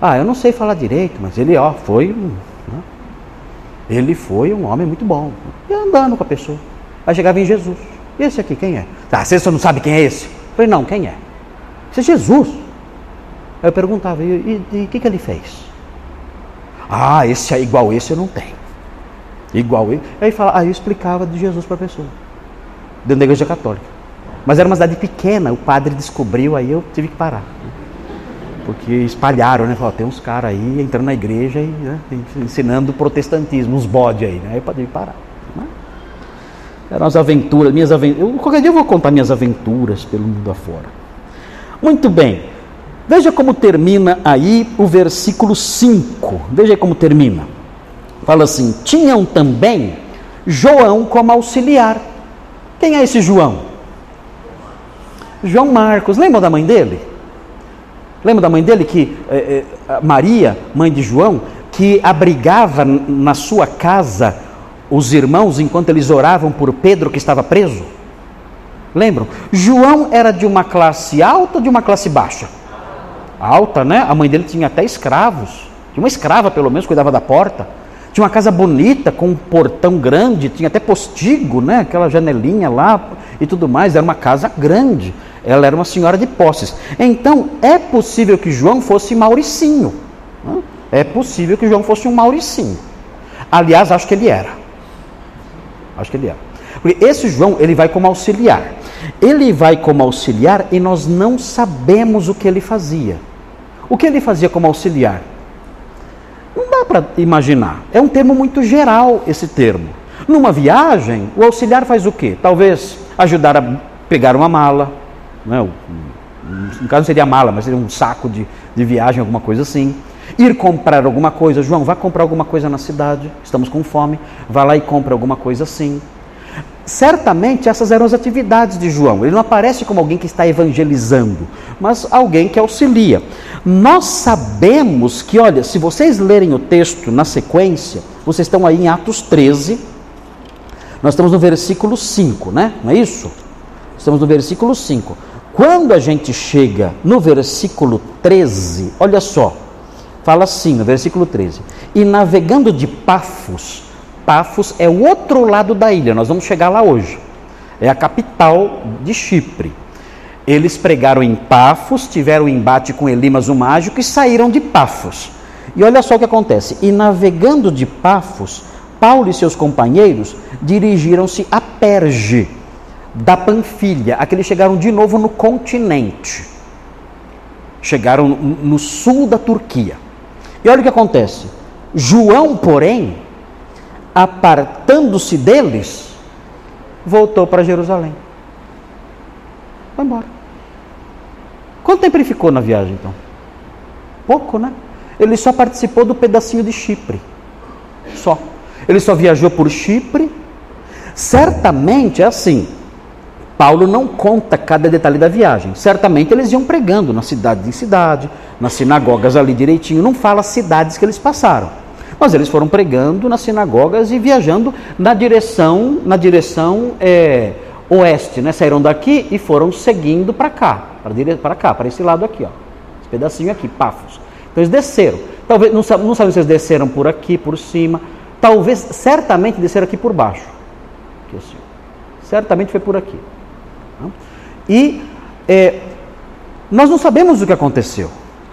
Ah, eu não sei falar direito, mas ele ó, foi. Né? Ele foi um homem muito bom. E andando com a pessoa. Aí chegava em Jesus. Esse aqui, quem é? Ah, você não sabe quem é esse? Eu falei, não, quem é? Esse é Jesus. Aí eu perguntava, e o que, que ele fez? Ah, esse é igual esse eu não tenho. Igual ele. Aí fala, aí eu explicava de Jesus para a pessoa. Dentro da igreja católica. Mas era uma cidade pequena, o padre descobriu, aí eu tive que parar. Porque espalharam, né? Falaram, tem uns caras aí entrando na igreja e né, ensinando protestantismo, uns bode aí, né? Aí eu tive que parar. Eram as aventuras, minhas aventuras. Qualquer dia eu vou contar minhas aventuras pelo mundo afora. Muito bem. Veja como termina aí o versículo 5. Veja como termina. Fala assim: tinham também João como auxiliar. Quem é esse João? João Marcos. Lembra da mãe dele? Lembra da mãe dele que é, é, Maria, mãe de João, que abrigava na sua casa os irmãos enquanto eles oravam por Pedro que estava preso? Lembram? João era de uma classe alta ou de uma classe baixa? Alta, né? A mãe dele tinha até escravos. Tinha uma escrava, pelo menos, cuidava da porta. Tinha uma casa bonita, com um portão grande, tinha até postigo, né? Aquela janelinha lá e tudo mais. Era uma casa grande. Ela era uma senhora de posses. Então, é possível que João fosse Mauricinho. Né? É possível que João fosse um Mauricinho. Aliás, acho que ele era. Acho que ele era. Porque esse João, ele vai como auxiliar. Ele vai como auxiliar e nós não sabemos o que ele fazia. O que ele fazia como auxiliar? Não dá para imaginar. É um termo muito geral esse termo. Numa viagem, o auxiliar faz o quê? Talvez ajudar a pegar uma mala, né? no caso não seria mala, mas seria um saco de, de viagem, alguma coisa assim. Ir comprar alguma coisa, João, vá comprar alguma coisa na cidade, estamos com fome, vá lá e compra alguma coisa assim. Certamente essas eram as atividades de João. Ele não aparece como alguém que está evangelizando, mas alguém que auxilia. Nós sabemos que, olha, se vocês lerem o texto na sequência, vocês estão aí em Atos 13, nós estamos no versículo 5, né? Não é isso? Estamos no versículo 5. Quando a gente chega no versículo 13, olha só, fala assim no versículo 13: E navegando de Pafos, Pafos é o outro lado da ilha, nós vamos chegar lá hoje, é a capital de Chipre. Eles pregaram em Pafos, tiveram um embate com Elimas o mágico e saíram de Pafos. E olha só o que acontece: e navegando de Pafos, Paulo e seus companheiros dirigiram-se a Perge da Panfilha. Aqueles chegaram de novo no continente. Chegaram no sul da Turquia. E olha o que acontece. João, porém, apartando-se deles, voltou para Jerusalém. Foi embora. Quanto tempo ele ficou na viagem, então? Pouco, né? Ele só participou do pedacinho de Chipre. Só. Ele só viajou por Chipre. Certamente é assim. Paulo não conta cada detalhe da viagem. Certamente eles iam pregando na cidade em cidade, nas sinagogas ali direitinho. Não fala as cidades que eles passaram. Mas eles foram pregando nas sinagogas e viajando na direção, na direção é, oeste, né? Saíram daqui e foram seguindo para cá, para cá, para esse lado aqui, ó. Esse pedacinho aqui, Pafos. Então eles desceram. Talvez não, não sabem se eles desceram por aqui, por cima. Talvez, certamente desceram aqui por baixo. Aqui assim. Certamente foi por aqui. E é, nós não sabemos o que aconteceu.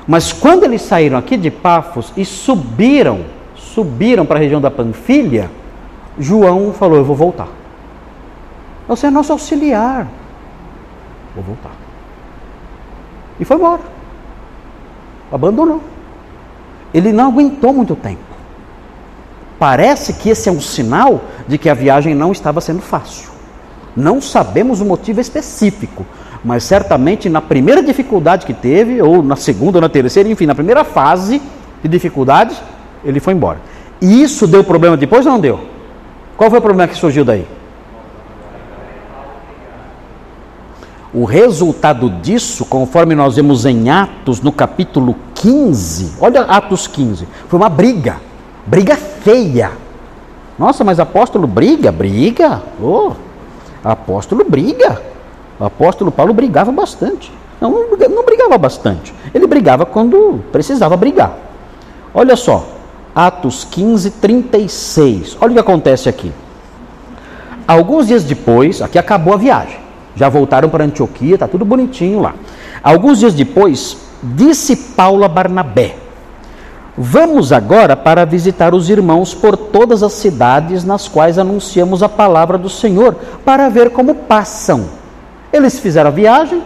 Mas quando eles saíram aqui de Pafos e subiram, subiram para a região da Panfilha, João falou: Eu vou voltar. Você é nosso auxiliar. Vou voltar. E foi embora. Abandonou. Ele não aguentou muito tempo. Parece que esse é um sinal de que a viagem não estava sendo fácil. Não sabemos o motivo específico, mas certamente na primeira dificuldade que teve, ou na segunda ou na terceira, enfim, na primeira fase de dificuldade, ele foi embora. E isso deu problema depois ou não deu? Qual foi o problema que surgiu daí? O resultado disso, conforme nós vemos em Atos, no capítulo 15, olha Atos 15, foi uma briga, briga feia. Nossa, mas apóstolo briga? Briga? Oh, apóstolo briga. O apóstolo Paulo brigava bastante. Não, não brigava bastante. Ele brigava quando precisava brigar. Olha só, Atos 15, 36. Olha o que acontece aqui. Alguns dias depois, aqui acabou a viagem. Já voltaram para Antioquia, está tudo bonitinho lá. Alguns dias depois, disse Paulo a Barnabé: Vamos agora para visitar os irmãos por todas as cidades nas quais anunciamos a palavra do Senhor, para ver como passam. Eles fizeram a viagem,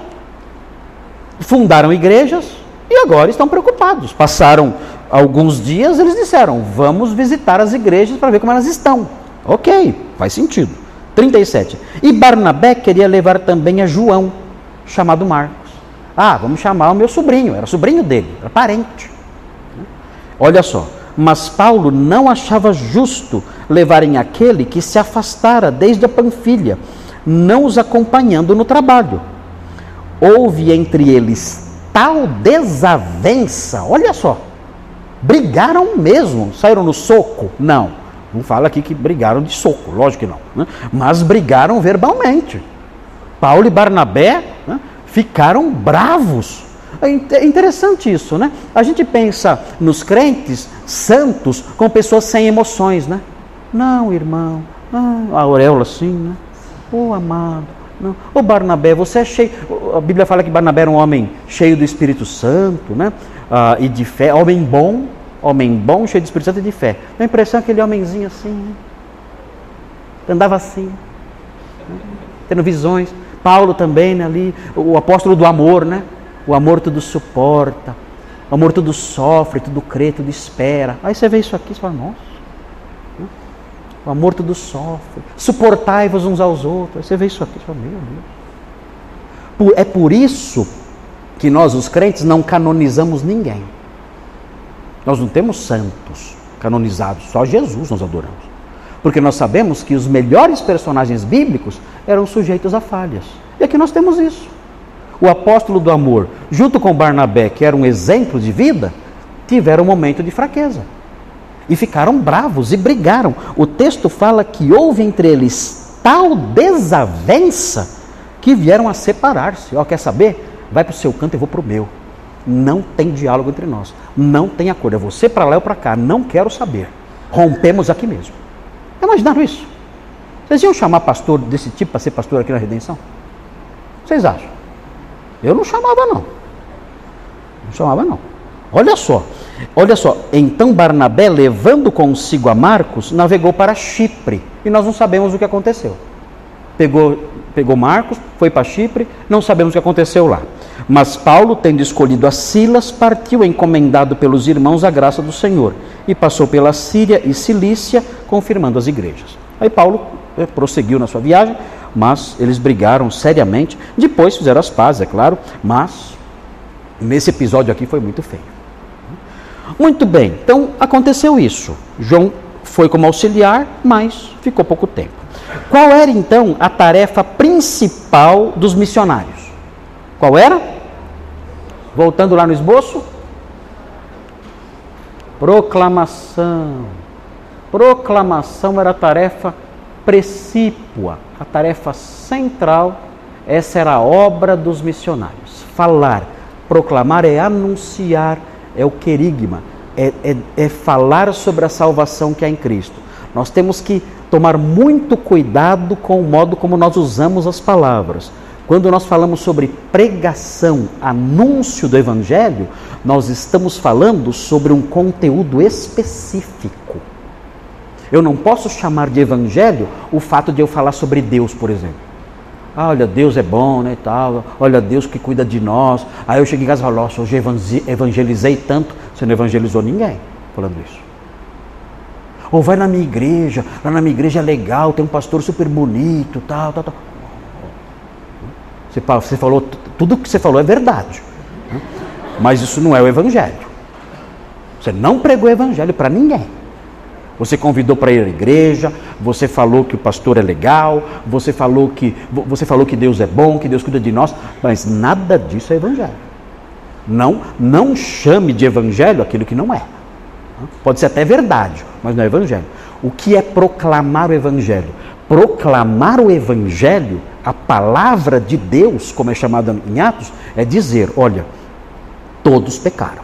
fundaram igrejas e agora estão preocupados. Passaram alguns dias, eles disseram: vamos visitar as igrejas para ver como elas estão. Ok, faz sentido. 37. E Barnabé queria levar também a João, chamado Marcos. Ah, vamos chamar o meu sobrinho, era sobrinho dele, era parente. Olha só, mas Paulo não achava justo levarem aquele que se afastara desde a Panfilha, não os acompanhando no trabalho. Houve entre eles tal desavença, olha só, brigaram mesmo, saíram no soco? Não, não fala aqui que brigaram de soco, lógico que não, né? mas brigaram verbalmente. Paulo e Barnabé né, ficaram bravos. É, é interessante isso, né? A gente pensa nos crentes santos com pessoas sem emoções, né? Não, irmão, ah, a auréola assim, né? Ô oh, amado, não. Ô Barnabé, você é cheio. A Bíblia fala que Barnabé era um homem cheio do Espírito Santo, né? Ah, e de fé, homem bom, homem bom, cheio do Espírito Santo e de fé. A impressão é aquele homenzinho assim, né? andava assim, né? tendo visões. Paulo também, né, ali, o apóstolo do amor, né? O amor tudo suporta, o amor tudo sofre, tudo crê, tudo espera. Aí você vê isso aqui e fala, nossa, o amor tudo sofre, suportai-vos uns aos outros. Aí você vê isso aqui e fala, meu Deus. É por isso que nós, os crentes, não canonizamos ninguém. Nós não temos santos canonizados, só Jesus nós adoramos. Porque nós sabemos que os melhores personagens bíblicos eram sujeitos a falhas. E aqui nós temos isso. O apóstolo do amor, junto com Barnabé, que era um exemplo de vida, tiveram um momento de fraqueza. E ficaram bravos e brigaram. O texto fala que houve entre eles tal desavença que vieram a separar-se. Ó, quer saber? Vai para o seu canto, eu vou para o meu. Não tem diálogo entre nós. Não tem acordo. É você para lá ou para cá. Não quero saber. Rompemos aqui mesmo. Imaginaram isso? Vocês iam chamar pastor desse tipo para ser pastor aqui na Redenção? Vocês acham? Eu não chamava, não. Não chamava, não. Olha só, olha só. Então Barnabé, levando consigo a Marcos, navegou para Chipre. E nós não sabemos o que aconteceu. Pegou, pegou Marcos, foi para Chipre, não sabemos o que aconteceu lá. Mas Paulo, tendo escolhido a Silas, partiu encomendado pelos irmãos à graça do Senhor e passou pela Síria e Cilícia, confirmando as igrejas. Aí Paulo eh, prosseguiu na sua viagem, mas eles brigaram seriamente. Depois fizeram as pazes, é claro, mas nesse episódio aqui foi muito feio. Muito bem, então aconteceu isso. João foi como auxiliar, mas ficou pouco tempo. Qual era então a tarefa principal dos missionários? Qual era? Voltando lá no esboço. Proclamação. Proclamação era a tarefa precípua, a tarefa central. Essa era a obra dos missionários. Falar, proclamar é anunciar, é o querigma, é, é, é falar sobre a salvação que há em Cristo. Nós temos que tomar muito cuidado com o modo como nós usamos as palavras quando nós falamos sobre pregação, anúncio do Evangelho, nós estamos falando sobre um conteúdo específico. Eu não posso chamar de Evangelho o fato de eu falar sobre Deus, por exemplo. Ah, olha, Deus é bom, né, tal. Olha, Deus que cuida de nós. Aí eu cheguei em casa e hoje evangelizei tanto. Você não evangelizou ninguém falando isso. Ou vai na minha igreja, lá na minha igreja é legal, tem um pastor super bonito, tal, tal, tal. Você falou, tudo que você falou é verdade. Né? Mas isso não é o Evangelho. Você não pregou o Evangelho para ninguém. Você convidou para ir à igreja, você falou que o pastor é legal, você falou que você falou que Deus é bom, que Deus cuida de nós, mas nada disso é evangelho. Não, não chame de evangelho aquilo que não é. Pode ser até verdade, mas não é evangelho. O que é proclamar o evangelho? Proclamar o evangelho a palavra de Deus, como é chamada em Atos, é dizer: olha, todos pecaram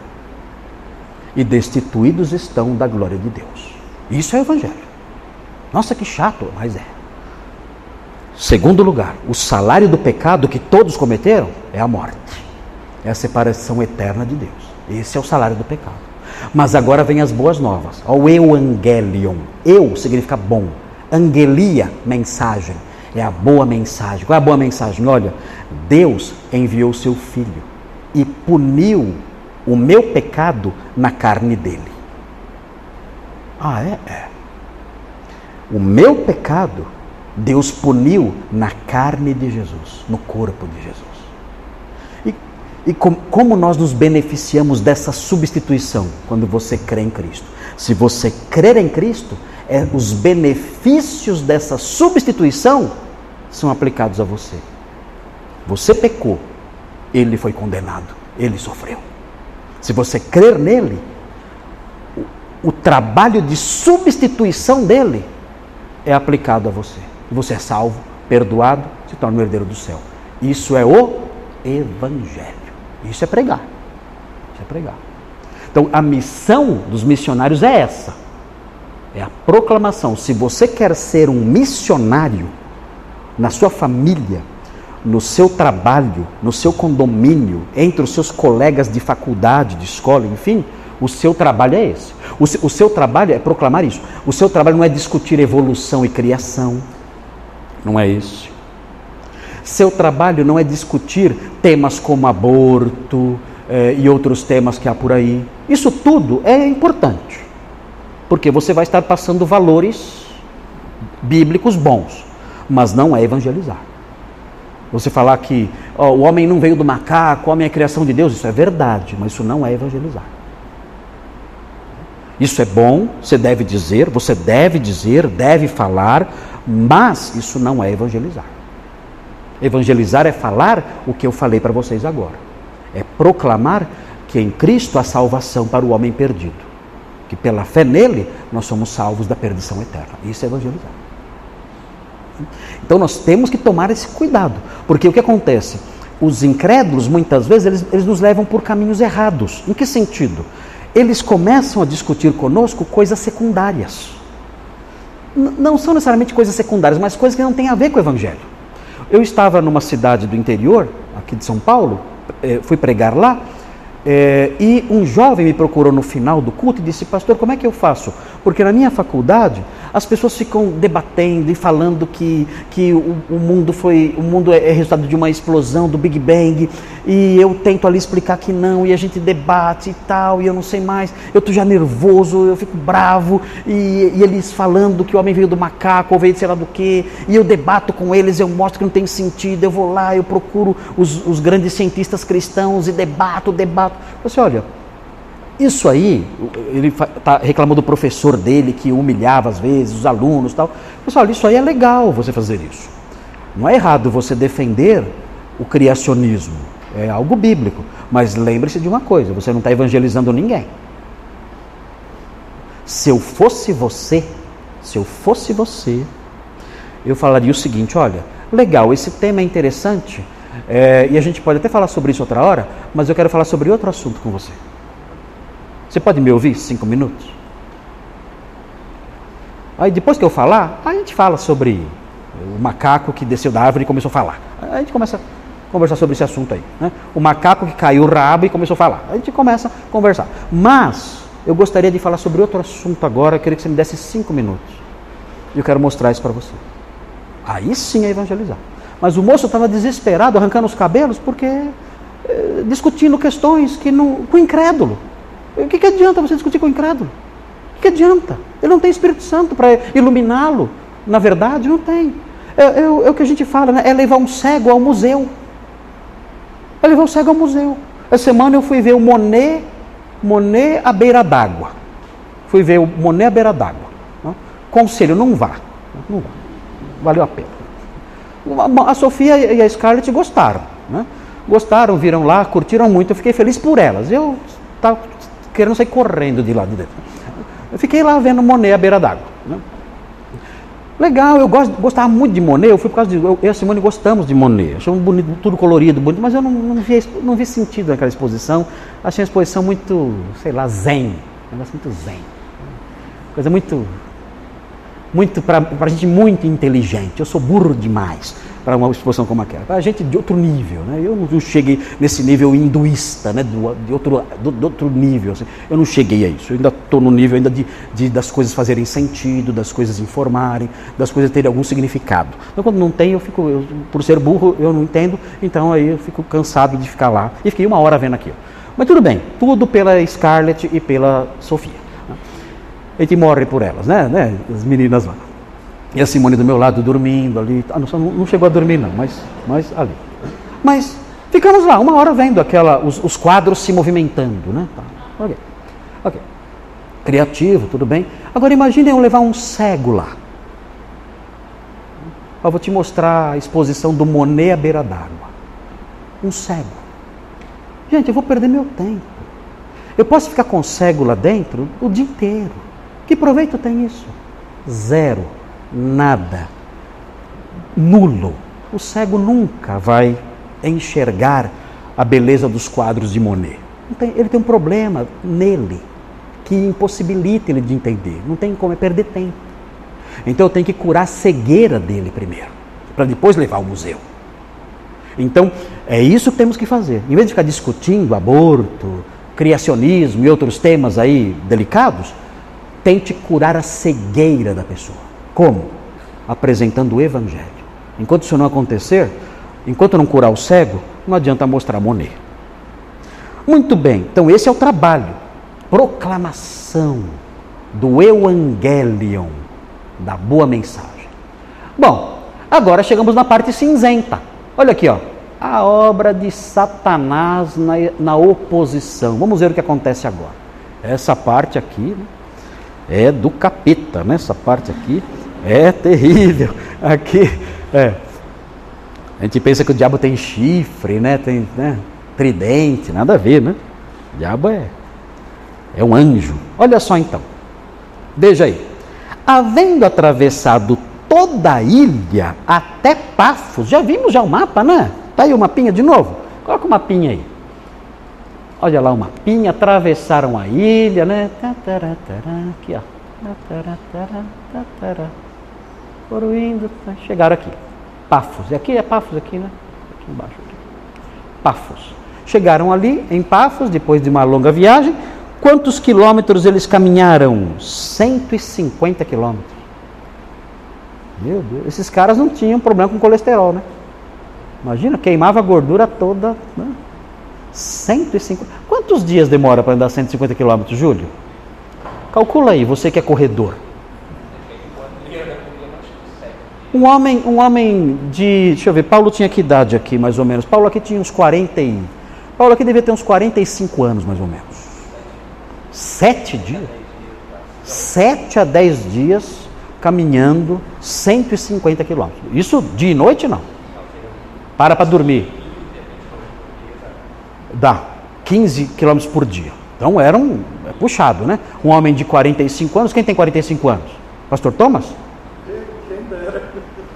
e destituídos estão da glória de Deus. Isso é o Evangelho. Nossa, que chato, mas é. Segundo lugar, o salário do pecado que todos cometeram é a morte, é a separação eterna de Deus. Esse é o salário do pecado. Mas agora vem as boas novas. O euangelion. Eu significa bom. Angelia, mensagem. É a boa mensagem. Qual é a boa mensagem? Olha, Deus enviou seu filho e puniu o meu pecado na carne dele. Ah, é? É. O meu pecado, Deus puniu na carne de Jesus, no corpo de Jesus. E, e com, como nós nos beneficiamos dessa substituição quando você crê em Cristo? Se você crer em Cristo, é, os benefícios dessa substituição são aplicados a você. Você pecou, ele foi condenado, ele sofreu. Se você crer nele, o, trabalho de substituição dele é aplicado a você. Você é salvo, perdoado, se torna o herdeiro do céu. Isso é o Evangelho. Isso é pregar. Isso é pregar. Então a missão dos missionários é essa. É a proclamação. Se você quer ser um missionário na sua família, no seu trabalho, no seu condomínio, entre os seus colegas de faculdade, de escola, enfim, o seu trabalho é esse. O, o seu trabalho é proclamar isso. O seu trabalho não é discutir evolução e criação. Não é esse. Seu trabalho não é discutir temas como aborto eh, e outros temas que há por aí. Isso tudo é importante. Porque você vai estar passando valores bíblicos bons, mas não é evangelizar. Você falar que ó, o homem não veio do macaco, o homem é criação de Deus, isso é verdade, mas isso não é evangelizar. Isso é bom, você deve dizer, você deve dizer, deve falar, mas isso não é evangelizar. Evangelizar é falar o que eu falei para vocês agora. É proclamar que em Cristo há salvação para o homem perdido. Que pela fé nele nós somos salvos da perdição eterna. Isso é evangelizar. Então nós temos que tomar esse cuidado, porque o que acontece? Os incrédulos, muitas vezes, eles, eles nos levam por caminhos errados. Em que sentido? Eles começam a discutir conosco coisas secundárias. N não são necessariamente coisas secundárias, mas coisas que não têm a ver com o Evangelho. Eu estava numa cidade do interior, aqui de São Paulo, eh, fui pregar lá, é, e um jovem me procurou no final do culto e disse: Pastor, como é que eu faço? Porque na minha faculdade as pessoas ficam debatendo e falando que, que o, o mundo foi o mundo é, é, resultado de uma explosão do Big Bang e eu tento ali explicar que não e a gente debate e tal e eu não sei mais. Eu tô já nervoso eu fico bravo e, e eles falando que o homem veio do macaco ou veio de sei lá do que e eu debato com eles eu mostro que não tem sentido eu vou lá eu procuro os, os grandes cientistas cristãos e debato debato. Você olha isso aí, ele está reclamando do professor dele que humilhava às vezes os alunos tal. Pessoal, isso aí é legal você fazer isso. Não é errado você defender o criacionismo. É algo bíblico. Mas lembre-se de uma coisa: você não está evangelizando ninguém. Se eu fosse você, se eu fosse você, eu falaria o seguinte: olha, legal, esse tema é interessante, é, e a gente pode até falar sobre isso outra hora, mas eu quero falar sobre outro assunto com você. Você pode me ouvir cinco minutos? Aí depois que eu falar, a gente fala sobre o macaco que desceu da árvore e começou a falar. A gente começa a conversar sobre esse assunto aí. Né? O macaco que caiu o rabo e começou a falar. A gente começa a conversar. Mas eu gostaria de falar sobre outro assunto agora. Eu queria que você me desse cinco minutos. E eu quero mostrar isso para você. Aí sim é evangelizar. Mas o moço estava desesperado, arrancando os cabelos, porque eh, discutindo questões que não, com incrédulo. O que, que adianta você discutir com o incrédulo? O que, que adianta? Ele não tem Espírito Santo para iluminá-lo. Na verdade, não tem. É, é, é, o que a gente fala, né? é levar um cego ao museu. É levar o cego ao museu. Essa semana eu fui ver o Monet, Monet à beira d'água. Fui ver o Monet à beira d'água. Conselho, não vá. Não vá. Valeu a pena. A Sofia e a Scarlett gostaram. Né? Gostaram, viram lá, curtiram muito. Eu fiquei feliz por elas. Eu estava querendo sair correndo de lá de dentro. Eu fiquei lá vendo Monet à beira d'água. Né? Legal, eu gosto, gostava muito de Monet, eu fui por causa de. Eu, eu e a Simone gostamos de Monet. Achamos bonito, tudo colorido, bonito, mas eu não, não, vi, não vi sentido naquela exposição. Achei a exposição muito, sei lá, zen. Um negócio muito zen. Coisa muito. Muito para gente muito inteligente. Eu sou burro demais para uma exposição como aquela. Para gente de outro nível, né? Eu não cheguei nesse nível hinduísta, né? Do, de outro, do, do outro nível. Assim. Eu não cheguei a isso. Eu ainda estou no nível ainda de, de, das coisas fazerem sentido, das coisas informarem, das coisas terem algum significado. Então, quando não tem, eu fico, eu, por ser burro, eu não entendo. Então, aí eu fico cansado de ficar lá. E fiquei uma hora vendo aquilo. Mas tudo bem, tudo pela Scarlett e pela Sofia. Né? A gente morre por elas, né? né? As meninas lá. E a Simone do meu lado dormindo ali. Ah, não, não chegou a dormir, não, mas, mas ali. Mas ficamos lá, uma hora vendo aquela, os, os quadros se movimentando, né? Tá, ok. Ok. Criativo, tudo bem. Agora imagine eu levar um cego lá. Eu vou te mostrar a exposição do Monet à beira d'água. Um cego. Gente, eu vou perder meu tempo. Eu posso ficar com cego lá dentro o dia inteiro. Que proveito tem isso? Zero. Nada. Nulo. O cego nunca vai enxergar a beleza dos quadros de Monet. Ele tem um problema nele que impossibilita ele de entender. Não tem como, é perder tempo. Então eu tenho que curar a cegueira dele primeiro, para depois levar ao museu. Então, é isso que temos que fazer. Em vez de ficar discutindo aborto, criacionismo e outros temas aí delicados, tente curar a cegueira da pessoa. Como? Apresentando o Evangelho. Enquanto isso não acontecer, enquanto não curar o cego, não adianta mostrar Monet. Muito bem, então esse é o trabalho. Proclamação do Evangelion, da boa mensagem. Bom, agora chegamos na parte cinzenta. Olha aqui, ó. A obra de Satanás na, na oposição. Vamos ver o que acontece agora. Essa parte aqui né, é do capeta, né? Essa parte aqui é terrível. Aqui, é. A gente pensa que o diabo tem chifre, né? Tem né? tridente, nada a ver, né? O diabo é, é um anjo. Olha só então. Veja aí. Havendo atravessado toda a ilha até Pafos. Já vimos já o mapa, né? Tá aí o mapinha de novo? Coloca o mapinha aí. Olha lá o mapinha, atravessaram a ilha, né? Aqui, ó. Foram indo, tá, chegaram aqui. Pafos. E aqui é Pafos aqui, né? Aqui embaixo. Aqui. Pafos. Chegaram ali em Pafos, depois de uma longa viagem. Quantos quilômetros eles caminharam? 150 quilômetros. Meu Deus, esses caras não tinham problema com colesterol, né? Imagina, queimava a gordura toda. Né? 150. Quantos dias demora para andar 150 quilômetros, Júlio? Calcula aí, você que é corredor. Um homem, um homem de. Deixa eu ver, Paulo tinha que idade aqui, mais ou menos? Paulo aqui tinha uns 40 e. Paulo aqui devia ter uns 45 anos, mais ou menos. Sete dias? Sete a dez dias caminhando 150 quilômetros. Isso de noite não. Para para dormir. Dá 15 quilômetros por dia. Então era um é puxado, né? Um homem de 45 anos, quem tem 45 anos? Pastor Thomas?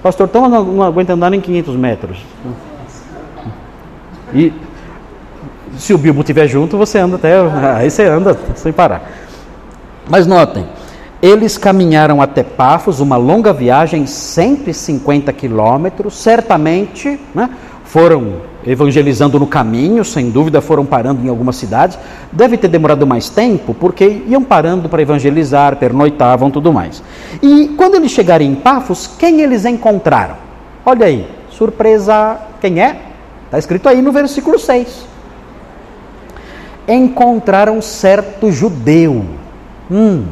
Pastor Thomas não, não aguenta andar nem 500 metros. E se o Bilbo estiver junto, você anda até. Aí você anda sem parar. Mas notem, eles caminharam até Pafos, uma longa viagem, 150 quilômetros, certamente né, foram evangelizando no caminho, sem dúvida foram parando em algumas cidades. Deve ter demorado mais tempo, porque iam parando para evangelizar, pernoitavam, tudo mais. E quando eles chegaram em Pafos, quem eles encontraram? Olha aí, surpresa, quem é? Está escrito aí no versículo 6. Encontraram certo judeu. Hum,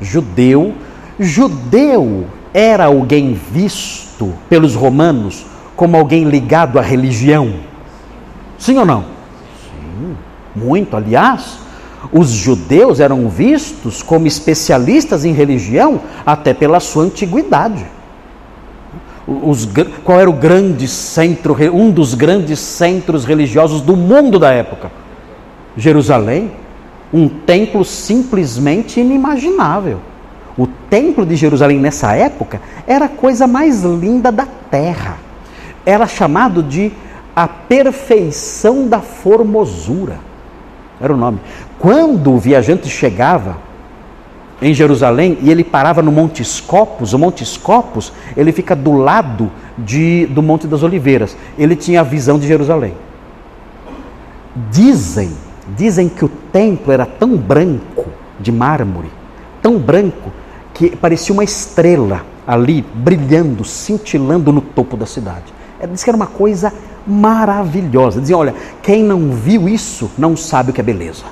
judeu. Judeu era alguém visto pelos romanos como alguém ligado à religião? Sim ou não? Sim, muito. Aliás, os judeus eram vistos como especialistas em religião até pela sua antiguidade. Os, qual era o grande centro, um dos grandes centros religiosos do mundo da época? Jerusalém um templo simplesmente inimaginável. O templo de Jerusalém nessa época era a coisa mais linda da terra. Era chamado de a perfeição da formosura. Era o nome. Quando o viajante chegava, em Jerusalém e ele parava no Monte Escopos. O Monte Escopos, ele fica do lado de, do Monte das Oliveiras. Ele tinha a visão de Jerusalém. Dizem, dizem que o templo era tão branco de mármore, tão branco que parecia uma estrela ali brilhando, cintilando no topo da cidade. Diz que era uma coisa maravilhosa. Dizia, olha, quem não viu isso não sabe o que é beleza.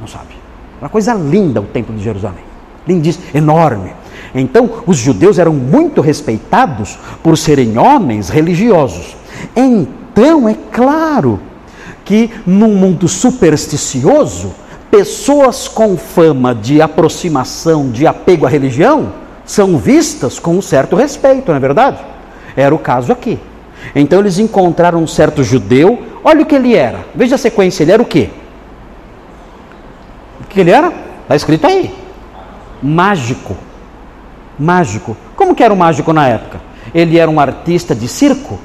Não sabe. Uma coisa linda o templo de Jerusalém. Lindíssimo, enorme. Então, os judeus eram muito respeitados por serem homens religiosos. Então, é claro que num mundo supersticioso, pessoas com fama de aproximação, de apego à religião, são vistas com um certo respeito, não é verdade? Era o caso aqui. Então eles encontraram um certo judeu, olha o que ele era. Veja a sequência, ele era o quê? O que ele era? Está escrito aí. Mágico. Mágico. Como que era o mágico na época? Ele era um artista de circo?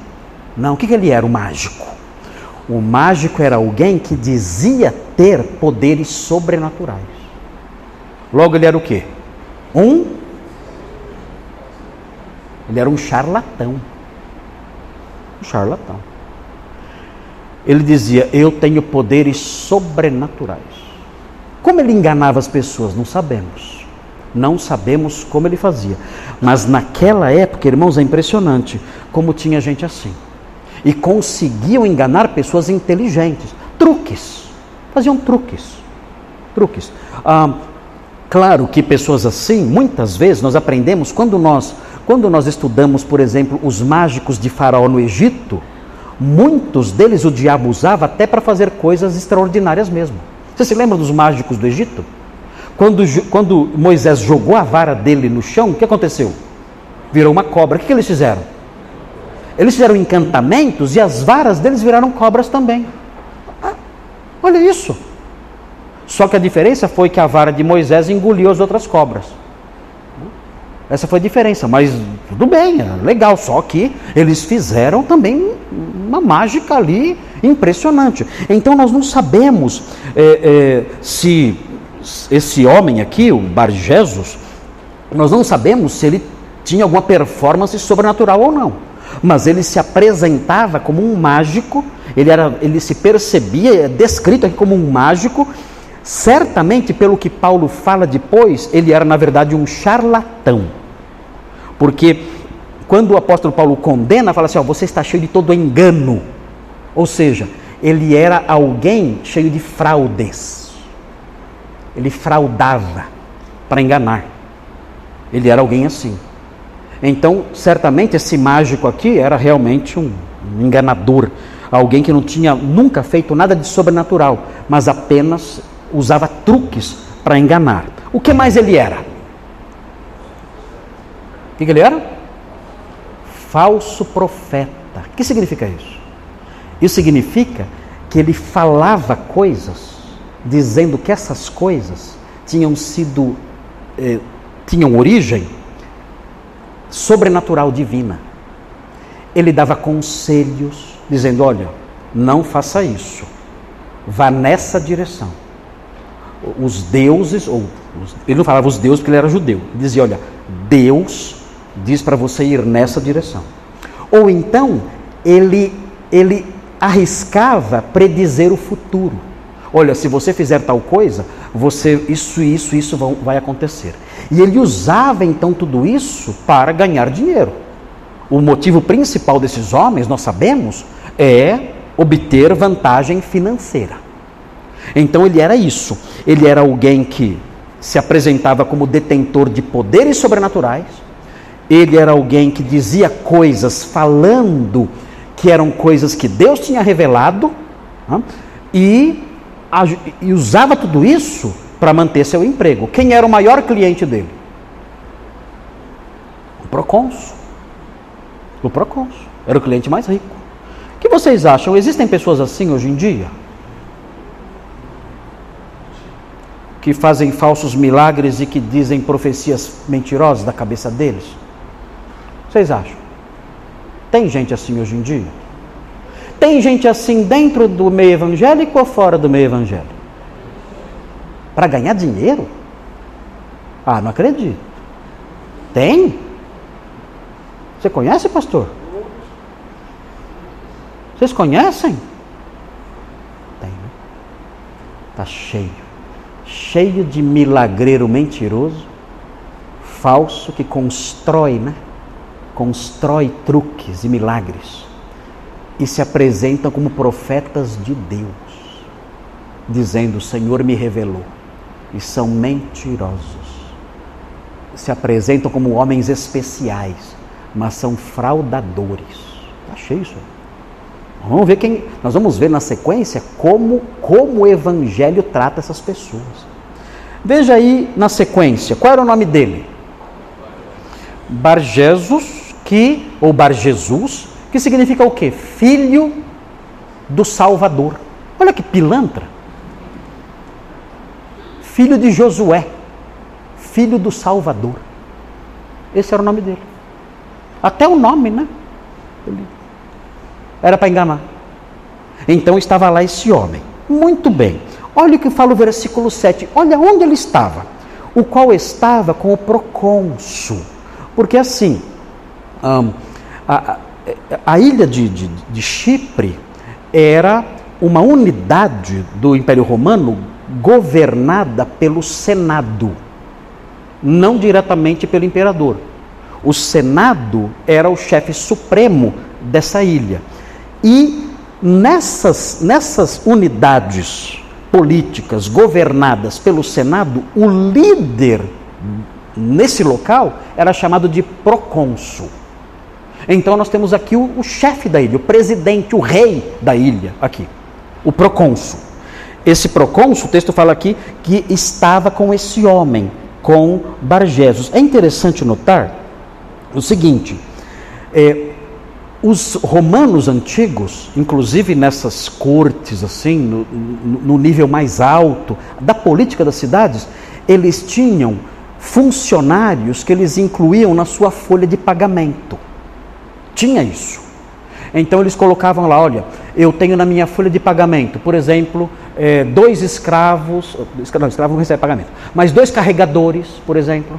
Não, o que, que ele era, o mágico? O mágico era alguém que dizia ter poderes sobrenaturais. Logo, ele era o quê? Um. Ele era um charlatão. Um charlatão. Ele dizia: Eu tenho poderes sobrenaturais. Como ele enganava as pessoas? Não sabemos. Não sabemos como ele fazia. Mas naquela época, irmãos, é impressionante como tinha gente assim. E conseguiam enganar pessoas inteligentes. Truques. Faziam truques. Truques. Ah, claro que pessoas assim, muitas vezes nós aprendemos quando nós, quando nós estudamos, por exemplo, os mágicos de Faraó no Egito, muitos deles o diabo usava até para fazer coisas extraordinárias mesmo. Você se lembra dos mágicos do Egito? Quando, quando Moisés jogou a vara dele no chão, o que aconteceu? Virou uma cobra. O que, eles fizeram? Eles fizeram encantamentos e as varas deles viraram cobras também. Ah, olha isso. Só que a diferença foi que a vara de Moisés engoliu as outras cobras. Essa foi a diferença, mas tudo bem, é legal. Só que eles fizeram também uma mágica ali impressionante. Então nós não sabemos é, é, se esse homem aqui, o Bar Jesus, nós não sabemos se ele tinha alguma performance sobrenatural ou não. Mas ele se apresentava como um mágico, ele, era, ele se percebia, é descrito aqui como um mágico. Certamente, pelo que Paulo fala depois, ele era na verdade um charlatão. Porque quando o apóstolo Paulo condena, fala assim: ó, você está cheio de todo engano. Ou seja, ele era alguém cheio de fraudes. Ele fraudava para enganar. Ele era alguém assim. Então, certamente esse mágico aqui era realmente um enganador, alguém que não tinha nunca feito nada de sobrenatural, mas apenas usava truques para enganar. O que mais ele era? O que ele era? Falso profeta. O que significa isso? Isso significa que ele falava coisas, dizendo que essas coisas tinham sido, eh, tinham origem sobrenatural divina. Ele dava conselhos, dizendo: olha, não faça isso, vá nessa direção. Os deuses, ou ele não falava os deuses porque ele era judeu, ele dizia: olha, Deus diz para você ir nessa direção. Ou então, ele, ele arriscava predizer o futuro. Olha, se você fizer tal coisa, você isso, isso, isso vão, vai acontecer. E ele usava então tudo isso para ganhar dinheiro. O motivo principal desses homens, nós sabemos, é obter vantagem financeira. Então ele era isso. Ele era alguém que se apresentava como detentor de poderes sobrenaturais. Ele era alguém que dizia coisas falando que eram coisas que Deus tinha revelado e, e usava tudo isso para manter seu emprego. Quem era o maior cliente dele? O procônsul. O procônsul. Era o cliente mais rico. O que vocês acham? Existem pessoas assim hoje em dia? Que fazem falsos milagres e que dizem profecias mentirosas da cabeça deles? Vocês acham? Tem gente assim hoje em dia? Tem gente assim dentro do meio evangélico ou fora do meio evangélico? Para ganhar dinheiro? Ah, não acredito. Tem? Você conhece, pastor? Vocês conhecem? Tem, né? Está cheio. Cheio de milagreiro mentiroso, falso, que constrói, né? Constrói truques e milagres. E se apresentam como profetas de Deus, dizendo: O Senhor me revelou. E são mentirosos. Se apresentam como homens especiais, mas são fraudadores. Cheio isso. Vamos ver quem. Nós vamos ver na sequência como, como o Evangelho trata essas pessoas. Veja aí na sequência, qual era o nome dele? Barjesus, que, ou Barjesus, que significa o quê? Filho do Salvador. Olha que pilantra. Filho de Josué, filho do Salvador. Esse era o nome dele. Até o nome, né? Era para enganar. Então estava lá esse homem. Muito bem. Olha o que fala o versículo 7. Olha onde ele estava. O qual estava com o procônsul. Porque assim, a, a, a, ilha de, de, de Chipre era uma unidade do Império Romano governada pelo Senado, não diretamente pelo imperador. O Senado era o chefe supremo dessa ilha. E nessas, nessas unidades políticas governadas pelo Senado, o líder nesse local era chamado de procônsul. Então nós temos aqui o, o chefe da ilha, o presidente, o rei da ilha, aqui, o procônsul. Esse procônsul, o texto fala aqui, que estava com esse homem, com Bargesos. É interessante notar o seguinte: é, os romanos antigos, inclusive nessas cortes, assim, no, no, nível mais alto da política das cidades, eles tinham funcionários que eles incluíam na sua folha de pagamento. Tinha isso. Então eles colocavam lá: olha, eu tenho na minha folha de pagamento, por exemplo, é, dois escravos, não, escravo não recebe pagamento, mas dois carregadores, por exemplo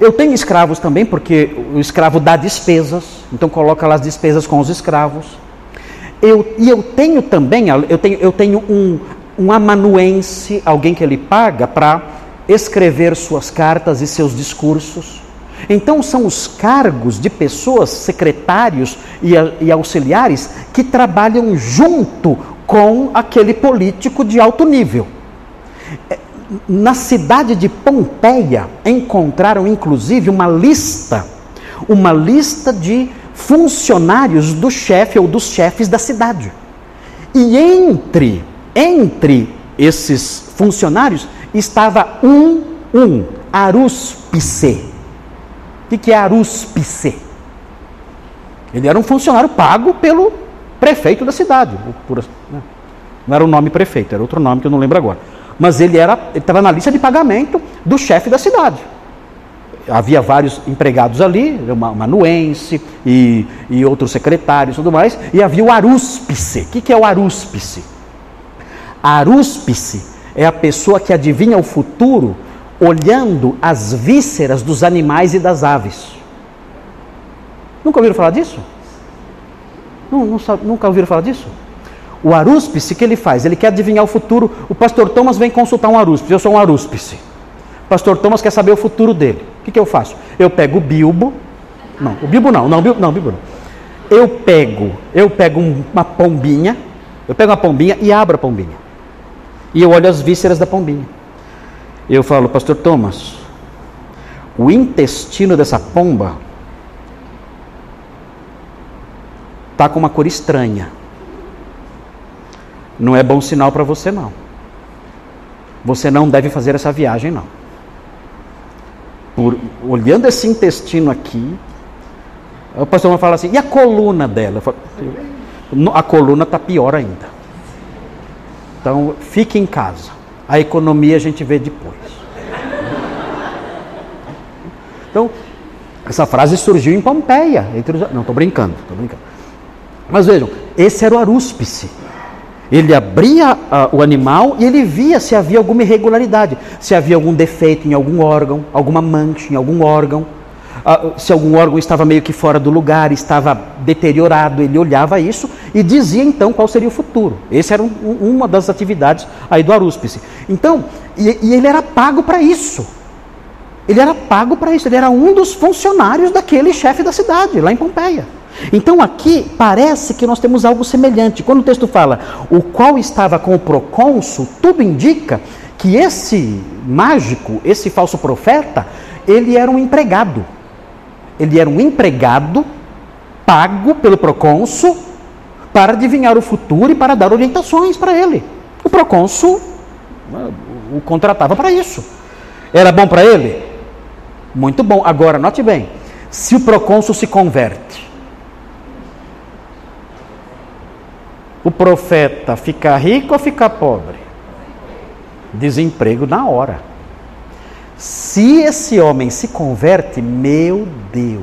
eu tenho escravos também, porque o escravo dá despesas, então coloca lá as despesas com os escravos. Eu, e eu tenho também, eu tenho, eu tenho um, um amanuense, alguém que ele paga para escrever suas cartas e seus discursos. Então são os cargos de pessoas, secretários e, e auxiliares, que trabalham junto com aquele político de alto nível na cidade de Pompeia encontraram inclusive uma lista, uma lista de funcionários do chefe ou dos chefes da cidade. E entre entre esses funcionários estava um um aruspice. O que é aruspice? Ele era um funcionário pago pelo prefeito da cidade. Né? Não era o nome prefeito, era outro nome que eu não lembro agora mas ele estava na lista de pagamento do chefe da cidade. Havia vários empregados ali, uma amanuense e, e outros secretários e tudo mais, e havia o arúspice. O que, que é o arúspice? A arúspice é a pessoa que adivinha o futuro olhando as vísceras dos animais e das aves. Nunca ouviram falar disso? Não, não, nunca ouviram falar disso? O arúspice, o que ele faz? Ele quer adivinhar o futuro. O pastor Thomas vem consultar um arúspice. Eu sou um arúspice. O pastor Thomas quer saber o futuro dele. O que, que eu faço? Eu pego o Bilbo. Não, o Bilbo não. Não, Bilbo não, Bilbo não. Eu pego, eu pego uma pombinha. Eu pego uma pombinha e abro a pombinha. E eu olho as vísceras da pombinha. Eu falo, pastor Thomas, o intestino dessa pomba está com uma cor estranha não é bom sinal para você, não. Você não deve fazer essa viagem, não. Por, olhando esse intestino aqui, o pastor vai falar assim: e a coluna dela? Falo, a coluna está pior ainda. Então, fique em casa. A economia a gente vê depois. Então, essa frase surgiu em Pompeia. Entre os... Não, estou brincando, estou brincando. Mas vejam, esse era o arúspice. Ele abria uh, o animal e ele via se havia alguma irregularidade, se havia algum defeito em algum órgão, alguma mancha em algum órgão, se algum órgão estava meio que fora do lugar, estava deteriorado. Ele olhava isso e dizia então qual seria o futuro. Essa era um, uma das atividades aí do arúspice. Então, e, e ele era pago para isso. Ele era pago para isso. Ele era um dos funcionários daquele chefe da cidade, lá em Pompeia. Então aqui parece que nós temos algo semelhante. Quando o texto fala o qual estava com o procônsul, tudo indica que esse mágico, esse falso profeta, ele era um empregado. Ele era um empregado pago pelo procônsul para adivinhar o futuro e para dar orientações para ele. O procônsul o contratava para isso. Era bom para ele? Muito bom. Agora, note bem: se o procônsul se converte, o profeta ficar rico ou ficar pobre? Desemprego na hora. Se esse homem se converte, meu Deus,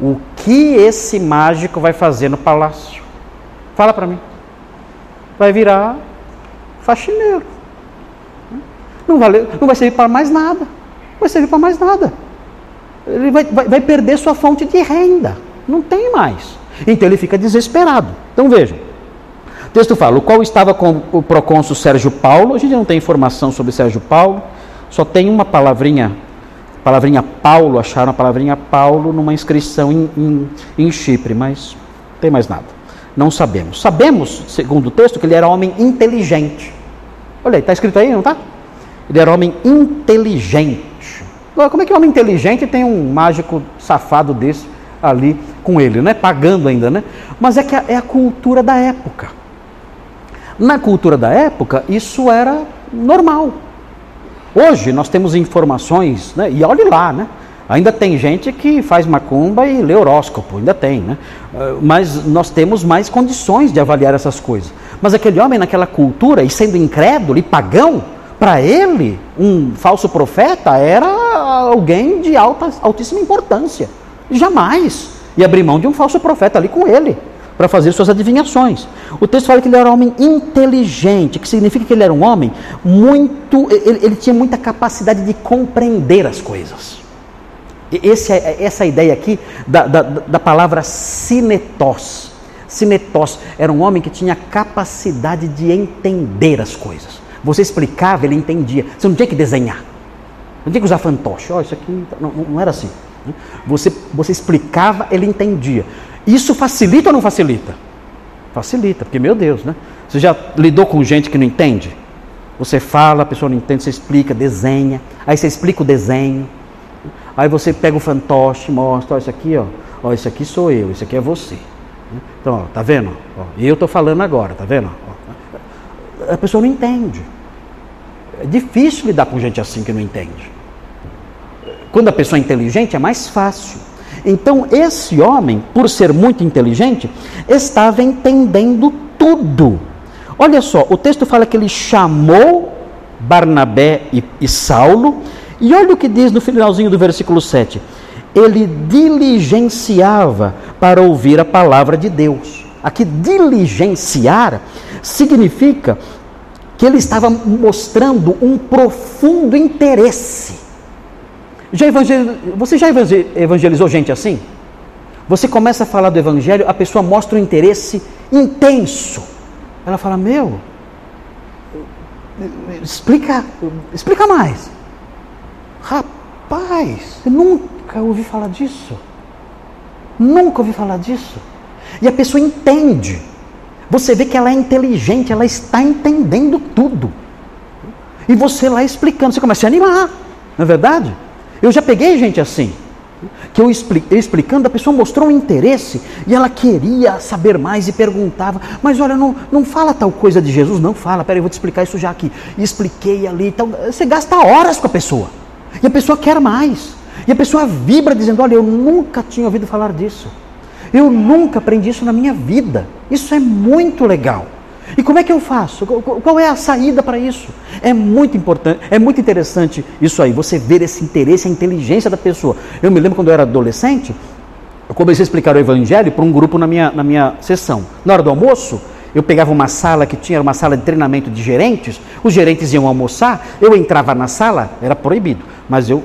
o que esse mágico vai fazer no palácio? Fala para mim. Vai virar faxineiro. Não vai, não vai servir para mais nada. Não vai servir para mais nada. Ele vai, vai, vai perder sua fonte de renda. Não tem mais. Então ele fica desesperado. Então vejam. O texto fala: o qual estava com o procônsul Sérgio Paulo. A gente não tem informação sobre Sérgio Paulo. Só tem uma palavrinha, palavrinha Paulo, acharam a palavrinha Paulo numa inscrição em, em, em Chipre, mas não tem mais nada. Não sabemos. Sabemos, segundo o texto, que ele era homem inteligente. Olha aí, está escrito aí, não está? Ele era homem inteligente. Como é que um homem inteligente tem um mágico safado desse ali com ele, né? Pagando ainda, né? Mas é que é a cultura da época. Na cultura da época, isso era normal. Hoje nós temos informações, né? e olhe lá, né? Ainda tem gente que faz macumba e lê horóscopo, ainda tem, né? Ah, mas nós temos mais condições de avaliar essas coisas. Mas aquele homem naquela cultura, e sendo incrédulo e pagão, para ele, um falso profeta era alguém de alta, altíssima importância. Jamais ia abrir mão de um falso profeta ali com ele para fazer suas adivinhações. O texto fala que ele era um homem inteligente, que significa que ele era um homem muito. Ele, ele tinha muita capacidade de compreender as coisas. Esse, é, essa ideia aqui da, da, da palavra sinetós. Sinetós era um homem que tinha capacidade de entender as coisas. Você explicava, ele entendia. Você não tinha que desenhar. Não tinha que usar fantoche. Oh, isso aqui não, não era assim. Você, você explicava, ele entendia. Isso facilita ou não facilita? Facilita, porque, meu Deus, né? Você já lidou com gente que não entende? Você fala, a pessoa não entende, você explica, desenha, aí você explica o desenho, aí você pega o fantoche, mostra, ó, isso aqui, ó, ó, isso aqui sou eu, isso aqui é você. Então, ó, tá vendo? Ó, eu estou falando agora, tá vendo? Ó, a pessoa não entende. É difícil lidar com gente assim que não entende. Quando a pessoa é inteligente, é mais fácil. Então, esse homem, por ser muito inteligente, estava entendendo tudo. Olha só, o texto fala que ele chamou Barnabé e, e Saulo, e olha o que diz no finalzinho do versículo 7. Ele diligenciava para ouvir a palavra de Deus. Aqui, diligenciar significa que ele estava mostrando um profundo interesse já. Você já evangelizou gente assim? Você começa a falar do evangelho, a pessoa mostra um interesse intenso. Ela fala: Meu, explica, explica mais. Rapaz, eu nunca ouvi falar disso. Nunca ouvi falar disso. E a pessoa entende. Você vê que ela é inteligente, ela está entendendo tudo. E você lá explicando, você começa a animar, não é verdade? Eu já peguei gente assim, que eu explicando, a pessoa mostrou um interesse e ela queria saber mais e perguntava, mas olha, não, não fala tal coisa de Jesus, não fala, peraí, eu vou te explicar isso já aqui. E expliquei ali, então você gasta horas com a pessoa, e a pessoa quer mais, e a pessoa vibra dizendo: olha, eu nunca tinha ouvido falar disso, eu nunca aprendi isso na minha vida, isso é muito legal. E como é que eu faço? Qual é a saída para isso? É muito importante, é muito interessante isso aí, você ver esse interesse, a inteligência da pessoa. Eu me lembro quando eu era adolescente, eu comecei a explicar o evangelho para um grupo na minha, na minha sessão. Na hora do almoço, Eu pegava uma sala que tinha uma sala de treinamento de gerentes, os gerentes iam almoçar, eu entrava na sala, era proibido, mas eu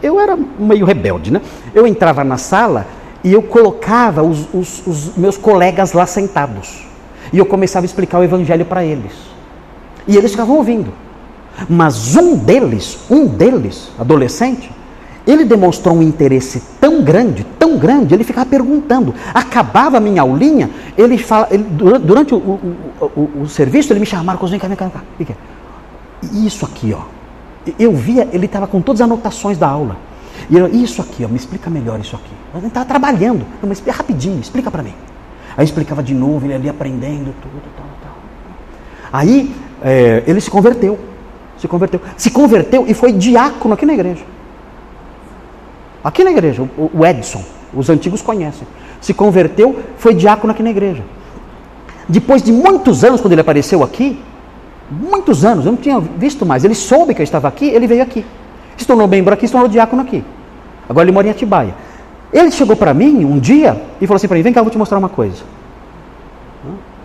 eu era meio rebelde, né? Eu entrava na sala e eu colocava os, os, os meus colegas lá sentados. E eu começava a explicar o evangelho para eles. E eles ficavam ouvindo. Mas um deles, um deles, adolescente, ele demonstrou um interesse tão grande, tão grande, ele ficava perguntando. Acabava a minha aulinha, ele fala, ele, durante o, o, o, o, serviço, ele me chamava, Marcos, vem cá, vem cá, vem cá. Isso aqui, ó. Eu via, ele estava com todas as anotações da aula. E eu, isso aqui, ó, me explica melhor isso aqui. Ele estava trabalhando. Não, mas rapidinho, explica para mim. Aí explicava de novo, ele ali aprendendo tudo, tal, tal. Aí é, ele se converteu. Se converteu. Se converteu e foi diácono aqui na igreja. Aqui na igreja, o Edson, os antigos conhecem. Se converteu, foi diácono aqui na igreja. Depois de muitos anos, quando ele apareceu aqui, muitos anos, eu não tinha visto mais, ele soube que eu estava aqui, ele veio aqui. Se tornou membro aqui, se tornou diácono aqui. Agora ele mora em Atibaia. Ele chegou para mim um dia e falou assim para mim: vem cá, eu vou te mostrar uma coisa.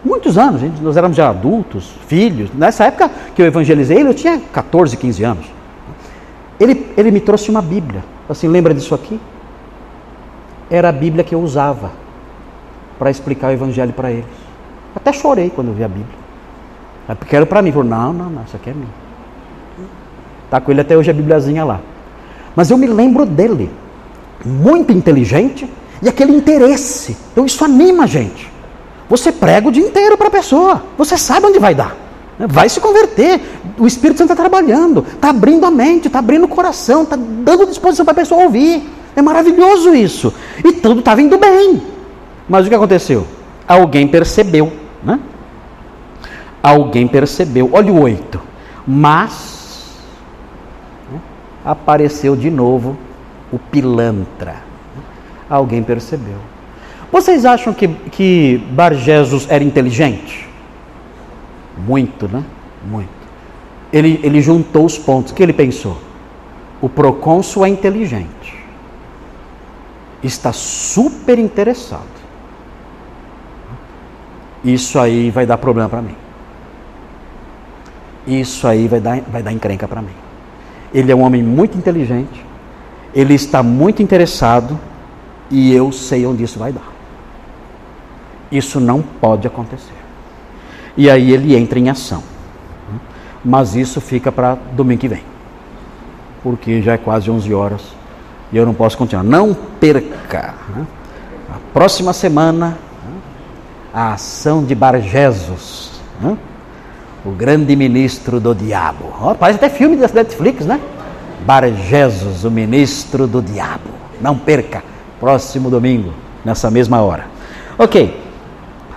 Muitos anos, gente, nós éramos já adultos, filhos. Nessa época que eu evangelizei ele, eu tinha 14, 15 anos. Ele, ele me trouxe uma Bíblia. Assim, lembra disso aqui? Era a Bíblia que eu usava para explicar o Evangelho para eles. Até chorei quando eu vi a Bíblia. Porque era para mim. Falou, não, não, não, isso aqui é minha. Está com ele até hoje a Bibliazinha lá. Mas eu me lembro dele, muito inteligente e aquele interesse. Então isso anima a gente. Você prega o dia inteiro para a pessoa. Você sabe onde vai dar. Vai se converter. O Espírito Santo está trabalhando, está abrindo a mente, está abrindo o coração, está dando disposição para a pessoa ouvir. É maravilhoso isso. E tudo está vindo bem. Mas o que aconteceu? Alguém percebeu. Né? Alguém percebeu. Olha o oito. Mas né, apareceu de novo o pilantra. Alguém percebeu. Vocês acham que, que Bar Jesus era inteligente? Muito, né? Muito. Ele, ele juntou os pontos. O que ele pensou? O procônsul é inteligente. Está super interessado. Isso aí vai dar problema para mim. Isso aí vai dar, vai dar encrenca para mim. Ele é um homem muito inteligente. Ele está muito interessado. E eu sei onde isso vai dar. Isso não pode acontecer. E aí ele entra em ação. Mas isso fica para domingo que vem. Porque já é quase 11 horas e eu não posso continuar. Não perca. A próxima semana, a ação de Bargesos. O grande ministro do diabo. Oh, parece até filme da Netflix, né? Bargesos, o ministro do diabo. Não perca. Próximo domingo, nessa mesma hora. Ok.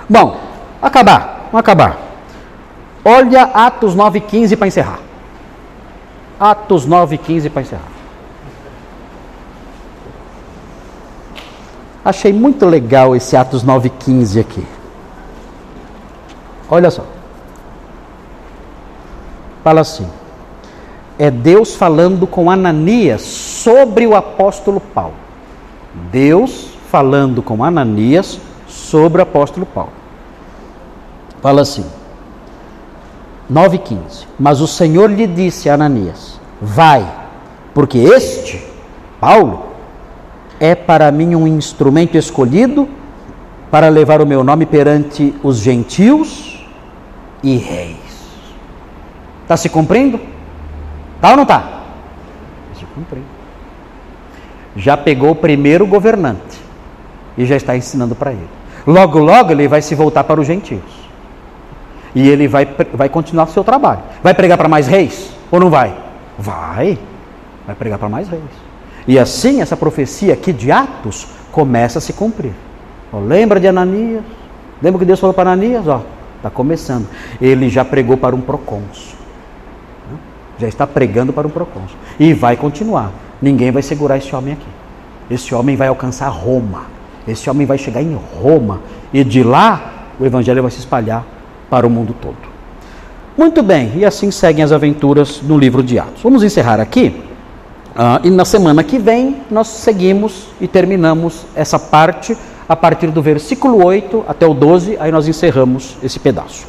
Bom, acabar. Vamos acabar. Olha Atos 9,15 para encerrar. Atos 9,15 para encerrar. Achei muito legal esse Atos 9,15 aqui. Olha só. Fala assim. É Deus falando com Ananias sobre o apóstolo Paulo. Deus falando com Ananias sobre o apóstolo Paulo. Fala assim, 9,15. Mas o Senhor lhe disse a Ananias: Vai, porque este, Paulo, é para mim um instrumento escolhido para levar o meu nome perante os gentios e reis. Está se cumprindo? Está ou não está? Está se cumprindo. Já pegou o primeiro governante e já está ensinando para ele. Logo, logo ele vai se voltar para os gentios. E ele vai, vai continuar o seu trabalho. Vai pregar para mais reis? Ou não vai? Vai. Vai pregar para mais reis. E assim essa profecia aqui de Atos começa a se cumprir. Ó, lembra de Ananias? Lembra que Deus falou para Ananias? Está começando. Ele já pregou para um procônsul. Já está pregando para um procônsul. E vai continuar. Ninguém vai segurar esse homem aqui. Esse homem vai alcançar Roma. Esse homem vai chegar em Roma. E de lá o evangelho vai se espalhar para o mundo todo. Muito bem, e assim seguem as aventuras no livro de Atos. Vamos encerrar aqui. Uh, e na semana que vem nós seguimos e terminamos essa parte a partir do versículo 8 até o 12, aí nós encerramos esse pedaço.